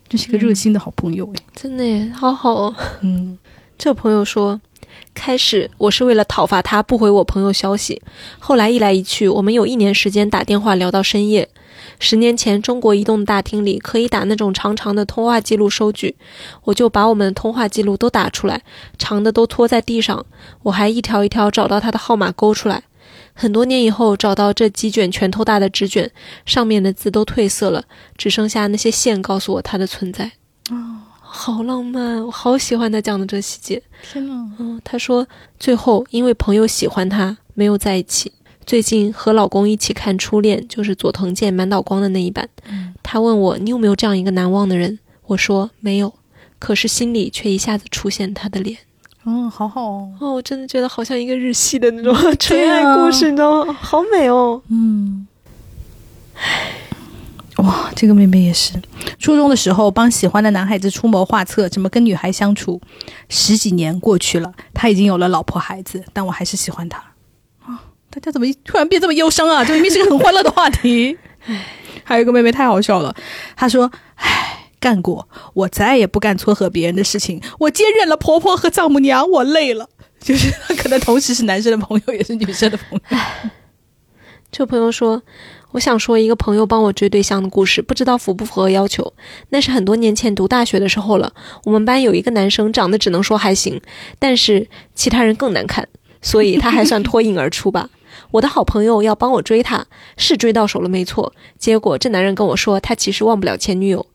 就是一个热心的好朋友哎。真的耶，好好哦。嗯，这朋友说，开始我是为了讨伐他不回我朋友消息，后来一来一去，我们有一年时间打电话聊到深夜。十年前，中国移动大厅里可以打那种长长的通话记录收据，我就把我们的通话记录都打出来，长的都拖在地上，我还一条一条找到他的号码勾出来。很多年以后，找到这几卷拳头大的纸卷，上面的字都褪色了，只剩下那些线告诉我它的存在。哦，好浪漫，我好喜欢他讲的这细节。天哪，嗯，他说最后因为朋友喜欢他，没有在一起。最近和老公一起看《初恋》，就是佐藤健、满岛光的那一版。嗯他问我你有没有这样一个难忘的人？我说没有，可是心里却一下子出现他的脸。嗯，好好哦，哦，我真的觉得好像一个日系的那种 <laughs> 纯爱啊故事，你知道吗？好美哦。嗯，哇，这个妹妹也是，初中的时候帮喜欢的男孩子出谋划策，怎么跟女孩相处。十几年过去了，他已经有了老婆孩子，但我还是喜欢他。啊，大家怎么突然变这么忧伤啊？这明明是个很欢乐的话题。<laughs> 还有一个妹妹太好笑了，她说：“唉，干过，我再也不干撮合别人的事情。我兼任了婆婆和丈母娘，我累了。”就是可能同时是男生的朋友，也是女生的朋友。这朋友说，我想说一个朋友帮我追对象的故事，不知道符不符合要求。那是很多年前读大学的时候了。我们班有一个男生长得只能说还行，但是其他人更难看，所以他还算脱颖而出吧。我的好朋友要帮我追他，是追到手了没错。结果这男人跟我说，他其实忘不了前女友。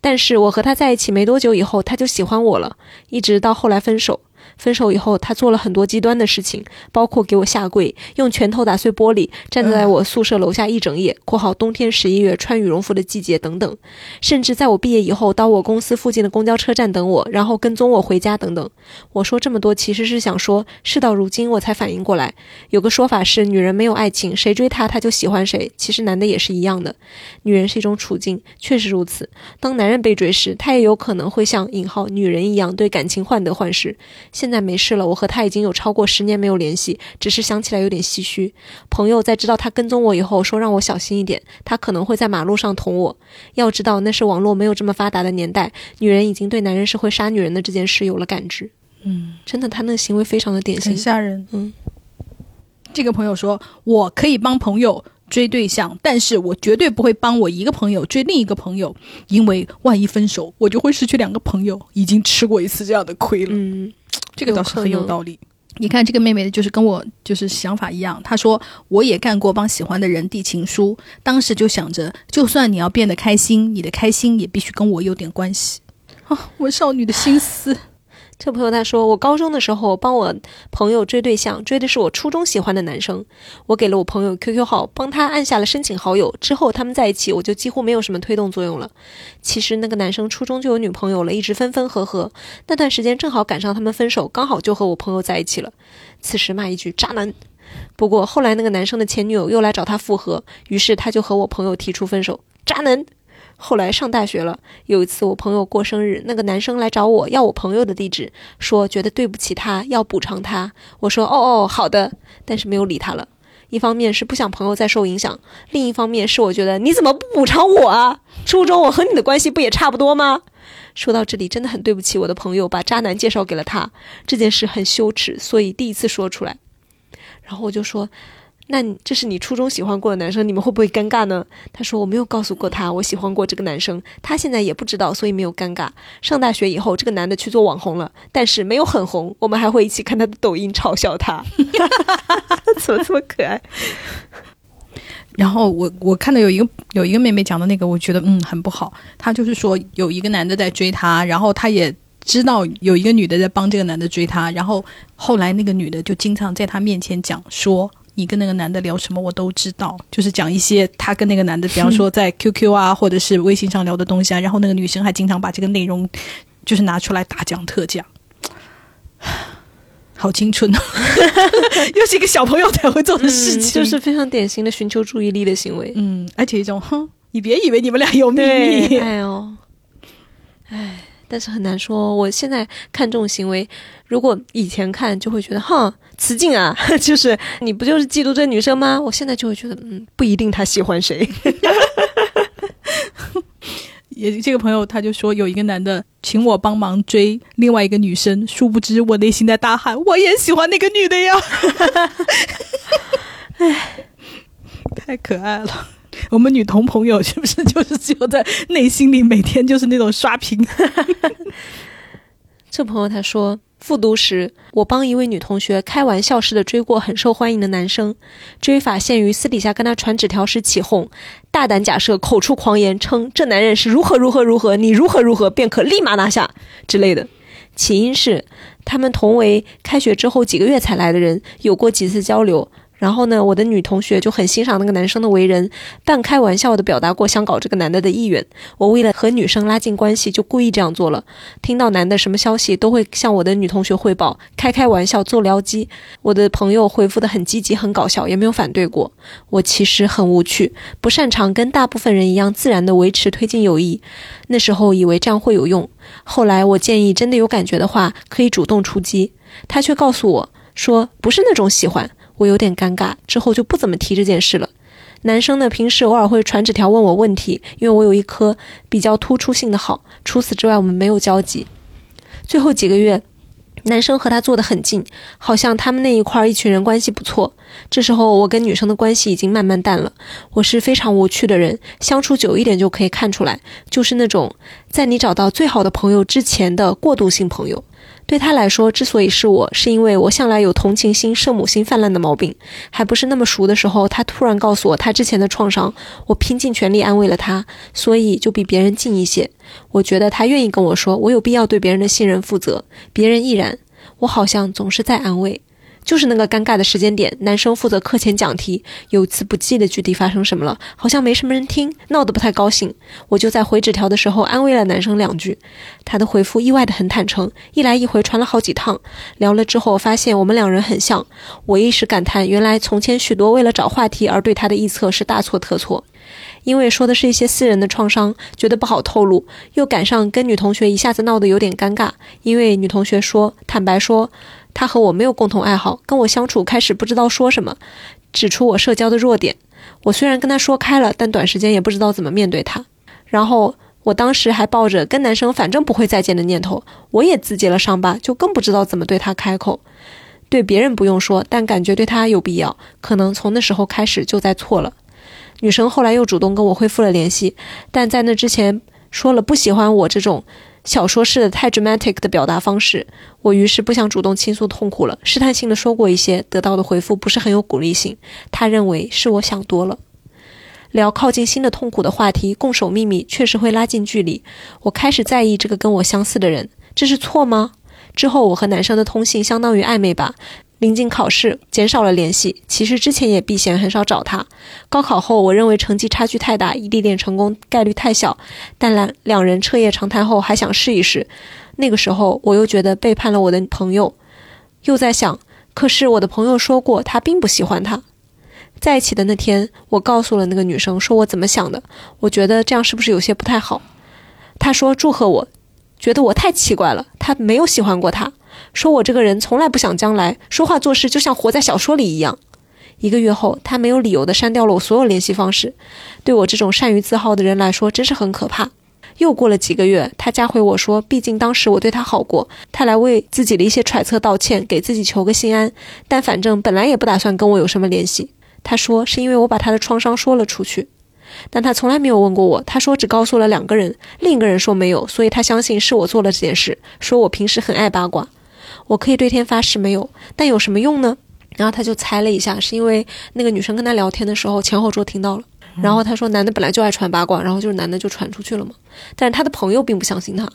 但是我和他在一起没多久以后，他就喜欢我了，一直到后来分手。分手以后，他做了很多极端的事情，包括给我下跪，用拳头打碎玻璃，站在我宿舍楼下一整夜（括号冬天十一月穿羽绒服的季节）等等，甚至在我毕业以后到我公司附近的公交车站等我，然后跟踪我回家等等。我说这么多，其实是想说，事到如今我才反应过来，有个说法是，女人没有爱情，谁追她她就喜欢谁。其实男的也是一样的，女人是一种处境，确实如此。当男人被追时，他也有可能会像引号女人一样对感情患得患失。现在没事了，我和他已经有超过十年没有联系，只是想起来有点唏嘘。朋友在知道他跟踪我以后，说让我小心一点，他可能会在马路上捅我。要知道那是网络没有这么发达的年代，女人已经对男人是会杀女人的这件事有了感知。嗯，真的，他那个行为非常的典型很。吓人。嗯，这个朋友说，我可以帮朋友追对象，但是我绝对不会帮我一个朋友追另一个朋友，因为万一分手，我就会失去两个朋友。已经吃过一次这样的亏了，嗯，这个倒是很有道理。你看这个妹妹就是跟我就是想法一样，她说我也干过帮喜欢的人递情书，当时就想着，就算你要变得开心，你的开心也必须跟我有点关系啊！我少女的心思，这朋友他说，我高中的时候帮我朋友追对象，追的是我初中喜欢的男生。我给了我朋友 QQ 号，帮他按下了申请好友。之后他们在一起，我就几乎没有什么推动作用了。其实那个男生初中就有女朋友了，一直分分合合。那段时间正好赶上他们分手，刚好就和我朋友在一起了。此时骂一句渣男。不过后来那个男生的前女友又来找他复合，于是他就和我朋友提出分手。渣男。后来上大学了，有一次我朋友过生日，那个男生来找我要我朋友的地址，说觉得对不起他，要补偿他。我说哦哦好的，但是没有理他了。一方面是不想朋友再受影响，另一方面是我觉得你怎么不补偿我啊？初中我和你的关系不也差不多吗？说到这里，真的很对不起我的朋友，把渣男介绍给了他，这件事很羞耻，所以第一次说出来。然后我就说，那这是你初中喜欢过的男生，你们会不会尴尬呢？他说我没有告诉过他我喜欢过这个男生，他现在也不知道，所以没有尴尬。上大学以后，这个男的去做网红了，但是没有很红，我们还会一起看他的抖音嘲笑他，怎么这么可爱？然后我我看到有一个有一个妹妹讲的那个，我觉得嗯很不好。她就是说有一个男的在追她，然后她也知道有一个女的在帮这个男的追她，然后后来那个女的就经常在她面前讲说。你跟那个男的聊什么，我都知道，就是讲一些他跟那个男的，比方说在 <laughs> QQ 啊，或者是微信上聊的东西啊。然后那个女生还经常把这个内容，就是拿出来大讲特讲，好青春哦！<laughs> 又是一个小朋友才会做的事情，就是非常典型的寻求注意力的行为。嗯，而且一种哼，你别以为你们俩有秘密，哎呦，哎。但是很难说，我现在看这种行为，如果以前看就会觉得，哼，雌竞啊，<laughs> 就是你不就是嫉妒这女生吗？我现在就会觉得，嗯，不一定他喜欢谁。<laughs> 也这个朋友他就说，有一个男的请我帮忙追另外一个女生，殊不知我内心在大喊，我也喜欢那个女的呀。哎，<laughs> 太可爱了。我们女同朋友 <laughs> 是不是就是只有在内心里每天就是那种刷屏？<laughs> 这朋友他说，复读时我帮一位女同学开玩笑似的追过很受欢迎的男生，追法限于私底下跟他传纸条时起哄，大胆假设口出狂言称这男人是如何如何如何，你如何如何便可立马拿下之类的。起因是他们同为开学之后几个月才来的人，有过几次交流。然后呢，我的女同学就很欣赏那个男生的为人，半开玩笑的表达过想搞这个男的的意愿。我为了和女生拉近关系，就故意这样做了。听到男的什么消息，都会向我的女同学汇报，开开玩笑做撩机。我的朋友回复的很积极，很搞笑，也没有反对过。我其实很无趣，不擅长跟大部分人一样自然的维持推进友谊。那时候以为这样会有用，后来我建议真的有感觉的话，可以主动出击。他却告诉我说，不是那种喜欢。我有点尴尬，之后就不怎么提这件事了。男生呢，平时偶尔会传纸条问我问题，因为我有一颗比较突出性的好。除此之外，我们没有交集。最后几个月，男生和他坐得很近，好像他们那一块一群人关系不错。这时候，我跟女生的关系已经慢慢淡了。我是非常无趣的人，相处久一点就可以看出来，就是那种在你找到最好的朋友之前的过渡性朋友。对他来说，之所以是我，是因为我向来有同情心、圣母心泛滥的毛病。还不是那么熟的时候，他突然告诉我他之前的创伤，我拼尽全力安慰了他，所以就比别人近一些。我觉得他愿意跟我说，我有必要对别人的信任负责，别人亦然。我好像总是在安慰。就是那个尴尬的时间点，男生负责课前讲题，有一次不记得具体发生什么了，好像没什么人听，闹得不太高兴。我就在回纸条的时候安慰了男生两句，他的回复意外的很坦诚，一来一回传了好几趟。聊了之后发现我们两人很像，我一时感叹，原来从前许多为了找话题而对他的臆测是大错特错。因为说的是一些私人的创伤，觉得不好透露，又赶上跟女同学一下子闹得有点尴尬，因为女同学说，坦白说。他和我没有共同爱好，跟我相处开始不知道说什么，指出我社交的弱点。我虽然跟他说开了，但短时间也不知道怎么面对他。然后我当时还抱着跟男生反正不会再见的念头，我也自结了伤疤，就更不知道怎么对他开口。对别人不用说，但感觉对他有必要，可能从那时候开始就在错了。女生后来又主动跟我恢复了联系，但在那之前说了不喜欢我这种。小说式的太 dramatic 的表达方式，我于是不想主动倾诉痛苦了，试探性的说过一些，得到的回复不是很有鼓励性。他认为是我想多了。聊靠近新的痛苦的话题，共守秘密，确实会拉近距离。我开始在意这个跟我相似的人，这是错吗？之后我和男生的通信相当于暧昧吧。临近考试，减少了联系。其实之前也避嫌，很少找他。高考后，我认为成绩差距太大，异地恋成功概率太小。但两两人彻夜长谈后，还想试一试。那个时候，我又觉得背叛了我的朋友，又在想，可是我的朋友说过，他并不喜欢他。在一起的那天，我告诉了那个女生，说我怎么想的。我觉得这样是不是有些不太好？她说祝贺我，觉得我太奇怪了，他没有喜欢过他。说我这个人从来不想将来，说话做事就像活在小说里一样。一个月后，他没有理由的删掉了我所有联系方式。对我这种善于自耗的人来说，真是很可怕。又过了几个月，他加回我说，毕竟当时我对他好过，他来为自己的一些揣测道歉，给自己求个心安。但反正本来也不打算跟我有什么联系。他说是因为我把他的创伤说了出去，但他从来没有问过我。他说只告诉了两个人，另一个人说没有，所以他相信是我做了这件事。说我平时很爱八卦，我可以对天发誓没有，但有什么用呢？然后他就猜了一下，是因为那个女生跟他聊天的时候前后桌听到了。然后他说男的本来就爱传八卦，然后就是男的就传出去了嘛。但是他的朋友并不相信他。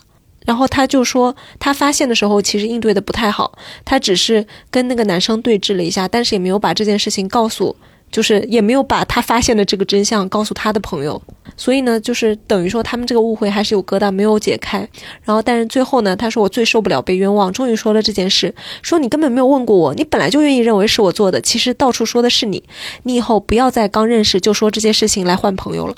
然后他就说，他发现的时候其实应对的不太好，他只是跟那个男生对峙了一下，但是也没有把这件事情告诉，就是也没有把他发现的这个真相告诉他的朋友，所以呢，就是等于说他们这个误会还是有疙瘩没有解开。然后，但是最后呢，他说我最受不了被冤枉，终于说了这件事，说你根本没有问过我，你本来就愿意认为是我做的，其实到处说的是你，你以后不要再刚认识就说这些事情来换朋友了。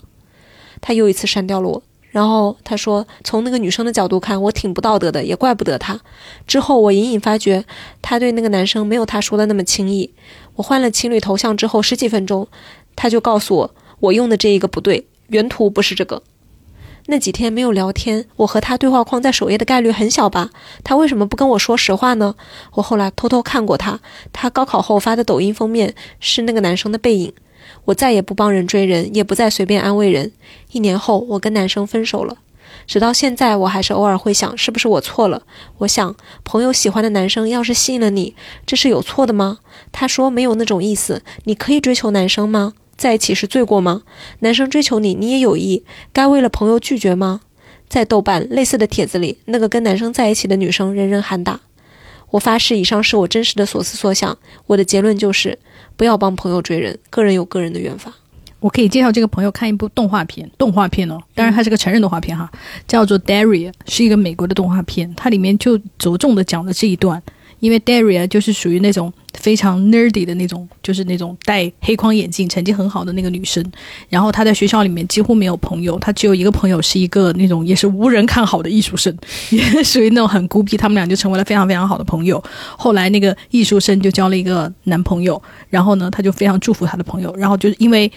他又一次删掉了我。然后他说：“从那个女生的角度看，我挺不道德的，也怪不得他。”之后我隐隐发觉，他对那个男生没有他说的那么轻易。我换了情侣头像之后十几分钟，他就告诉我，我用的这一个不对，原图不是这个。那几天没有聊天，我和他对话框在首页的概率很小吧？他为什么不跟我说实话呢？我后来偷偷看过他，他高考后发的抖音封面是那个男生的背影。我再也不帮人追人，也不再随便安慰人。一年后，我跟男生分手了。直到现在，我还是偶尔会想，是不是我错了？我想，朋友喜欢的男生要是吸引了你，这是有错的吗？他说没有那种意思。你可以追求男生吗？在一起是罪过吗？男生追求你，你也有意，该为了朋友拒绝吗？在豆瓣类似的帖子里，那个跟男生在一起的女生人人喊打。我发誓，以上是我真实的所思所想。我的结论就是。不要帮朋友追人，个人有个人的缘法。我可以介绍这个朋友看一部动画片，动画片哦，当然它是个成人动画片哈，叫做《Daria》，是一个美国的动画片，它里面就着重的讲了这一段。因为 Daria 就是属于那种非常 nerdy 的那种，就是那种戴黑框眼镜、成绩很好的那个女生。然后她在学校里面几乎没有朋友，她只有一个朋友是一个那种也是无人看好的艺术生，<laughs> 也属于那种很孤僻。他们俩就成为了非常非常好的朋友。后来那个艺术生就交了一个男朋友，然后呢，她就非常祝福她的朋友。然后就是因为。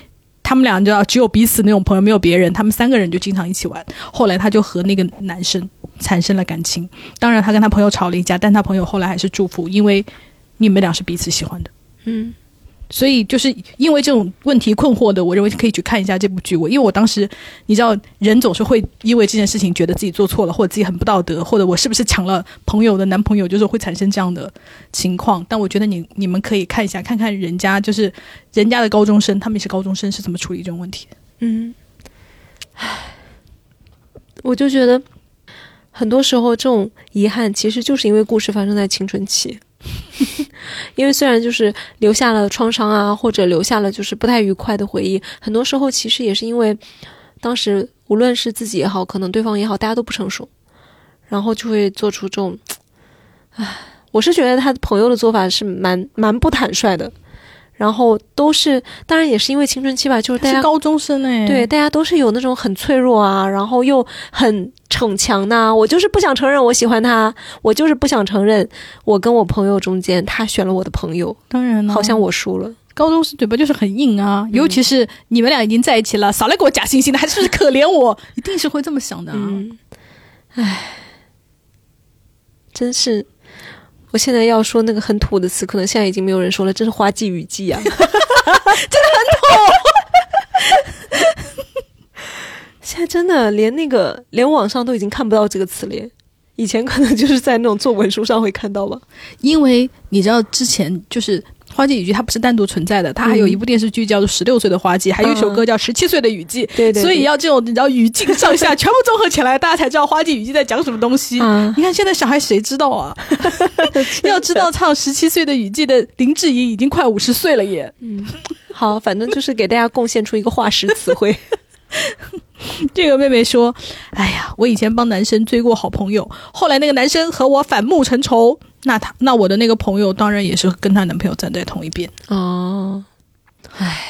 他们俩就只有彼此那种朋友，没有别人。他们三个人就经常一起玩。后来他就和那个男生产生了感情。当然，他跟他朋友吵了一架，但他朋友后来还是祝福，因为你们俩是彼此喜欢的。嗯。所以就是因为这种问题困惑的，我认为可以去看一下这部剧。我因为我当时，你知道，人总是会因为这件事情觉得自己做错了，或者自己很不道德，或者我是不是抢了朋友的男朋友，就是会产生这样的情况。但我觉得你你们可以看一下，看看人家就是人家的高中生，他们也是高中生，是怎么处理这种问题。嗯，唉，我就觉得很多时候这种遗憾，其实就是因为故事发生在青春期。<laughs> 因为虽然就是留下了创伤啊，或者留下了就是不太愉快的回忆，很多时候其实也是因为当时无论是自己也好，可能对方也好，大家都不成熟，然后就会做出这种，唉，我是觉得他朋友的做法是蛮蛮不坦率的。然后都是，当然也是因为青春期吧，就是大家高中生哎，对，大家都是有那种很脆弱啊，然后又很逞强呐。我就是不想承认我喜欢他，我就是不想承认我跟我朋友中间他选了我的朋友。当然了，好像我输了。高中生嘴巴就是很硬啊，尤其是你们俩已经在一起了，少来给我假惺惺的，还是不是可怜我？<laughs> 一定是会这么想的。嗯，唉，真是。我现在要说那个很土的词，可能现在已经没有人说了。这是花季雨季啊，<laughs> 真的很土。现在真的连那个连网上都已经看不到这个词了。以前可能就是在那种作文书上会看到吧，因为你知道之前就是。花季雨季它不是单独存在的，它还有一部电视剧叫做《十六岁的花季》，还有一首歌叫《十七岁的雨季》。对对。所以要这种你知道语境上下全部综合起来，大家才知道花季雨季在讲什么东西。你看现在小孩谁知道啊？<laughs> <laughs> 要知道唱《十七岁的雨季》的林志颖已经快五十岁了耶。嗯，好，反正就是给大家贡献出一个化石词汇。<laughs> <laughs> 这个妹妹说：“哎呀，我以前帮男生追过好朋友，后来那个男生和我反目成仇。”那他那我的那个朋友当然也是跟她男朋友站在同一边哦，哎，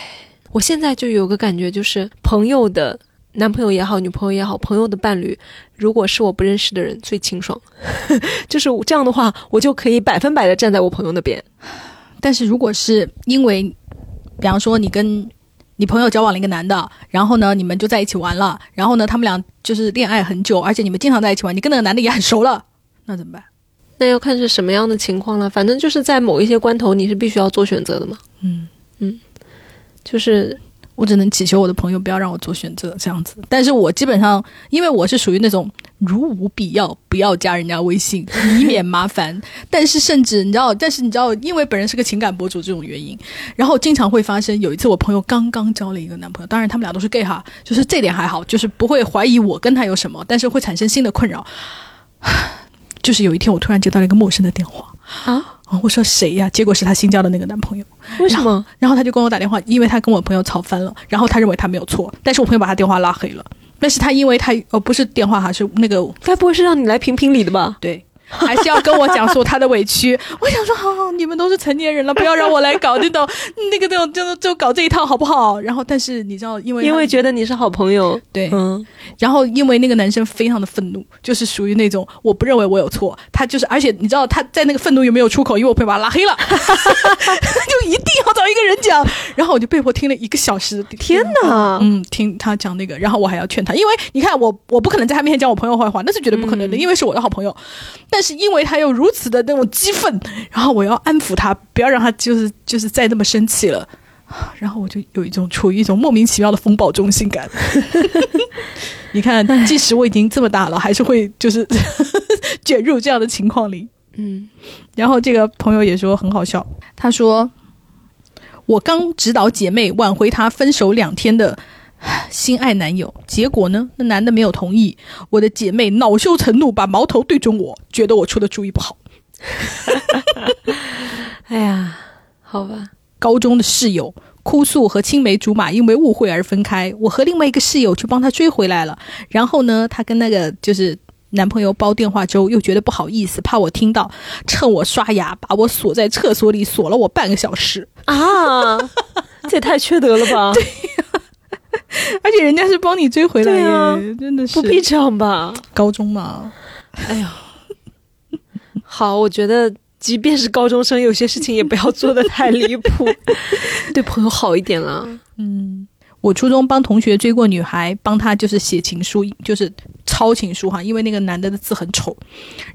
我现在就有个感觉，就是朋友的男朋友也好，女朋友也好，朋友的伴侣，如果是我不认识的人，最清爽，<laughs> 就是这样的话，我就可以百分百的站在我朋友那边。但是如果是因为，比方说你跟你朋友交往了一个男的，然后呢，你们就在一起玩了，然后呢，他们俩就是恋爱很久，而且你们经常在一起玩，你跟那个男的也很熟了，那怎么办？那要看是什么样的情况了，反正就是在某一些关头，你是必须要做选择的嘛。嗯嗯，就是我只能祈求我的朋友不要让我做选择这样子。但是我基本上，因为我是属于那种如无必要不要加人家微信，<laughs> 以免麻烦。但是甚至你知道，但是你知道，因为本人是个情感博主这种原因，然后经常会发生。有一次我朋友刚刚交了一个男朋友，当然他们俩都是 gay 哈，就是这点还好，就是不会怀疑我跟他有什么，但是会产生新的困扰。<sighs> 就是有一天我突然接到了一个陌生的电话啊。哦，我说谁呀？结果是她新交的那个男朋友。为什么？然后他就跟我打电话，因为他跟我朋友吵翻了，然后他认为他没有错，但是我朋友把他电话拉黑了。但是他因为他哦不是电话哈，是那个，该不会是让你来评评理的吧？对。还是要跟我讲述他的委屈。<laughs> 我想说，好好，你们都是成年人了，不要让我来搞这种 <laughs> 那个那种，就就搞这一套好不好？然后，但是你知道，因为因为觉得你是好朋友，对，嗯。然后，因为那个男生非常的愤怒，就是属于那种我不认为我有错，他就是，而且你知道他在那个愤怒有没有出口？因为我朋友把他拉黑了，<laughs> 就一定要找一个人讲。然后我就被迫听了一个小时。天哪！嗯，听他讲那个，然后我还要劝他，因为你看我我不可能在他面前讲我朋友坏话，那是绝对不可能的，因为是我的好朋友。但是因为他又如此的那种激愤，然后我要安抚他，不要让他就是就是再那么生气了，<sighs> 然后我就有一种处于一种莫名其妙的风暴中心感。<laughs> 你看，即使我已经这么大了，还是会就是 <laughs> 卷入这样的情况里。嗯，然后这个朋友也说很好笑，他说我刚指导姐妹挽回她分手两天的。心爱男友，结果呢？那男的没有同意。我的姐妹恼羞成怒，把矛头对准我，觉得我出的主意不好。<laughs> 哎呀，好吧。高中的室友哭诉和青梅竹马因为误会而分开，我和另外一个室友去帮他追回来了。然后呢，他跟那个就是男朋友煲电话粥，又觉得不好意思，怕我听到，趁我刷牙把我锁在厕所里锁了我半个小时啊！这也太缺德了吧？<laughs> <laughs> 对。<laughs> 而且人家是帮你追回来耶，真的是。不必这样吧？高中嘛，哎呀，好，我觉得即便是高中生，有些事情也不要做的太离谱，<laughs> 对朋友好一点啦。嗯，我初中帮同学追过女孩，帮她就是写情书，就是。抄情书哈，因为那个男的的字很丑，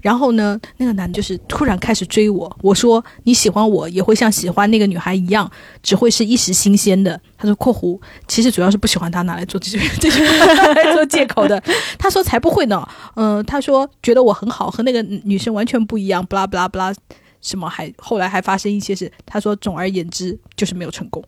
然后呢，那个男的就是突然开始追我。我说你喜欢我也会像喜欢那个女孩一样，只会是一时新鲜的。他说（括弧）其实主要是不喜欢他拿来做这句这句来 <laughs> 做借口的。他说才不会呢，嗯，他说觉得我很好，和那个女生完全不一样。不啦不啦不啦，什么还后来还发生一些事。他说总而言之就是没有成功。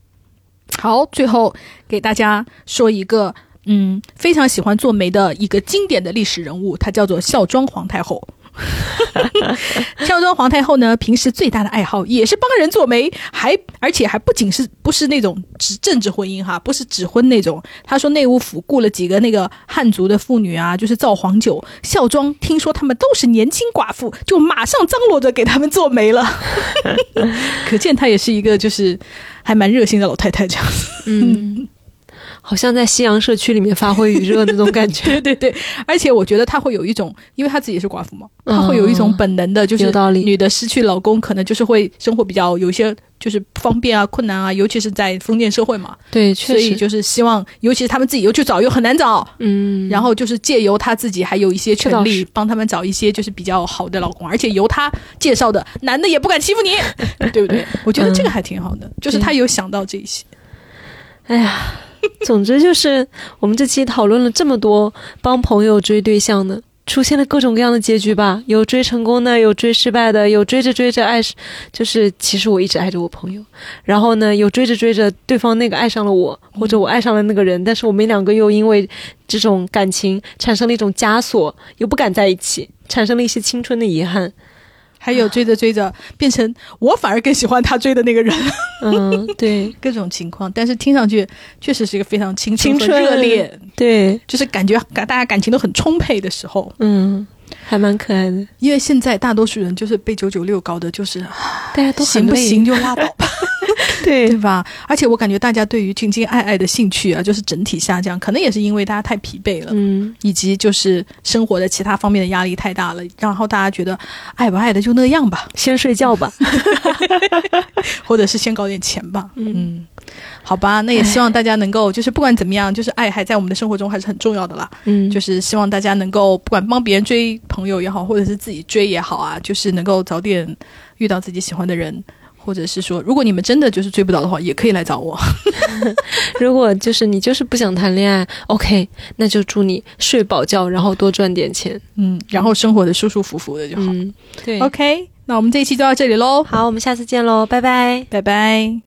好，最后给大家说一个。嗯，非常喜欢做媒的一个经典的历史人物，他叫做孝庄皇太后。<laughs> 孝庄皇太后呢，平时最大的爱好也是帮人做媒，还而且还不仅是不是那种指政治婚姻哈，不是指婚那种。她说内务府雇了几个那个汉族的妇女啊，就是造黄酒。孝庄听说他们都是年轻寡妇，就马上张罗着给他们做媒了。<laughs> 可见她也是一个就是还蛮热心的老太太这样。嗯。好像在夕阳社区里面发挥余热那种感觉，<laughs> 对对对，而且我觉得她会有一种，因为她自己也是寡妇嘛，她会有一种本能的，就是女的失去老公，可能就是会生活比较有一些就是不方便啊、困难啊，尤其是在封建社会嘛。对，所以就是希望，尤其是他们自己又去找，又很难找，嗯，然后就是借由她自己还有一些权利，帮他们找一些就是比较好的老公，而且由她介绍的男的也不敢欺负你，<laughs> 对不对？我觉得这个还挺好的，就是她有想到这些。哎呀。总之就是我们这期讨论了这么多帮朋友追对象的，出现了各种各样的结局吧，有追成功的，有追失败的，有追着追着爱，就是其实我一直爱着我朋友，然后呢，有追着追着对方那个爱上了我，或者我爱上了那个人，但是我们两个又因为这种感情产生了一种枷锁，又不敢在一起，产生了一些青春的遗憾。还有追着追着变成我反而更喜欢他追的那个人，嗯，<laughs> 对，各种情况，但是听上去确实是一个非常青春热烈，对，就是感觉感大家感情都很充沛的时候，嗯，还蛮可爱的。因为现在大多数人就是被九九六搞的，就是大家都行不行就拉倒吧。<laughs> 对。对吧？而且我感觉大家对于情情爱爱的兴趣啊，就是整体下降，可能也是因为大家太疲惫了，嗯，以及就是生活的其他方面的压力太大了，然后大家觉得爱不爱的就那样吧，先睡觉吧，<laughs> 或者是先搞点钱吧，嗯，好吧，那也希望大家能够就是不管怎么样，就是爱还在我们的生活中还是很重要的啦，嗯，就是希望大家能够不管帮别人追朋友也好，或者是自己追也好啊，就是能够早点遇到自己喜欢的人。或者是说，如果你们真的就是追不到的话，也可以来找我。<laughs> 如果就是你就是不想谈恋爱，OK，那就祝你睡饱觉，然后多赚点钱。嗯，然后生活的舒舒服服的就好。嗯，对。OK，那我们这一期就到这里喽，好，我们下次见喽，拜拜。拜拜。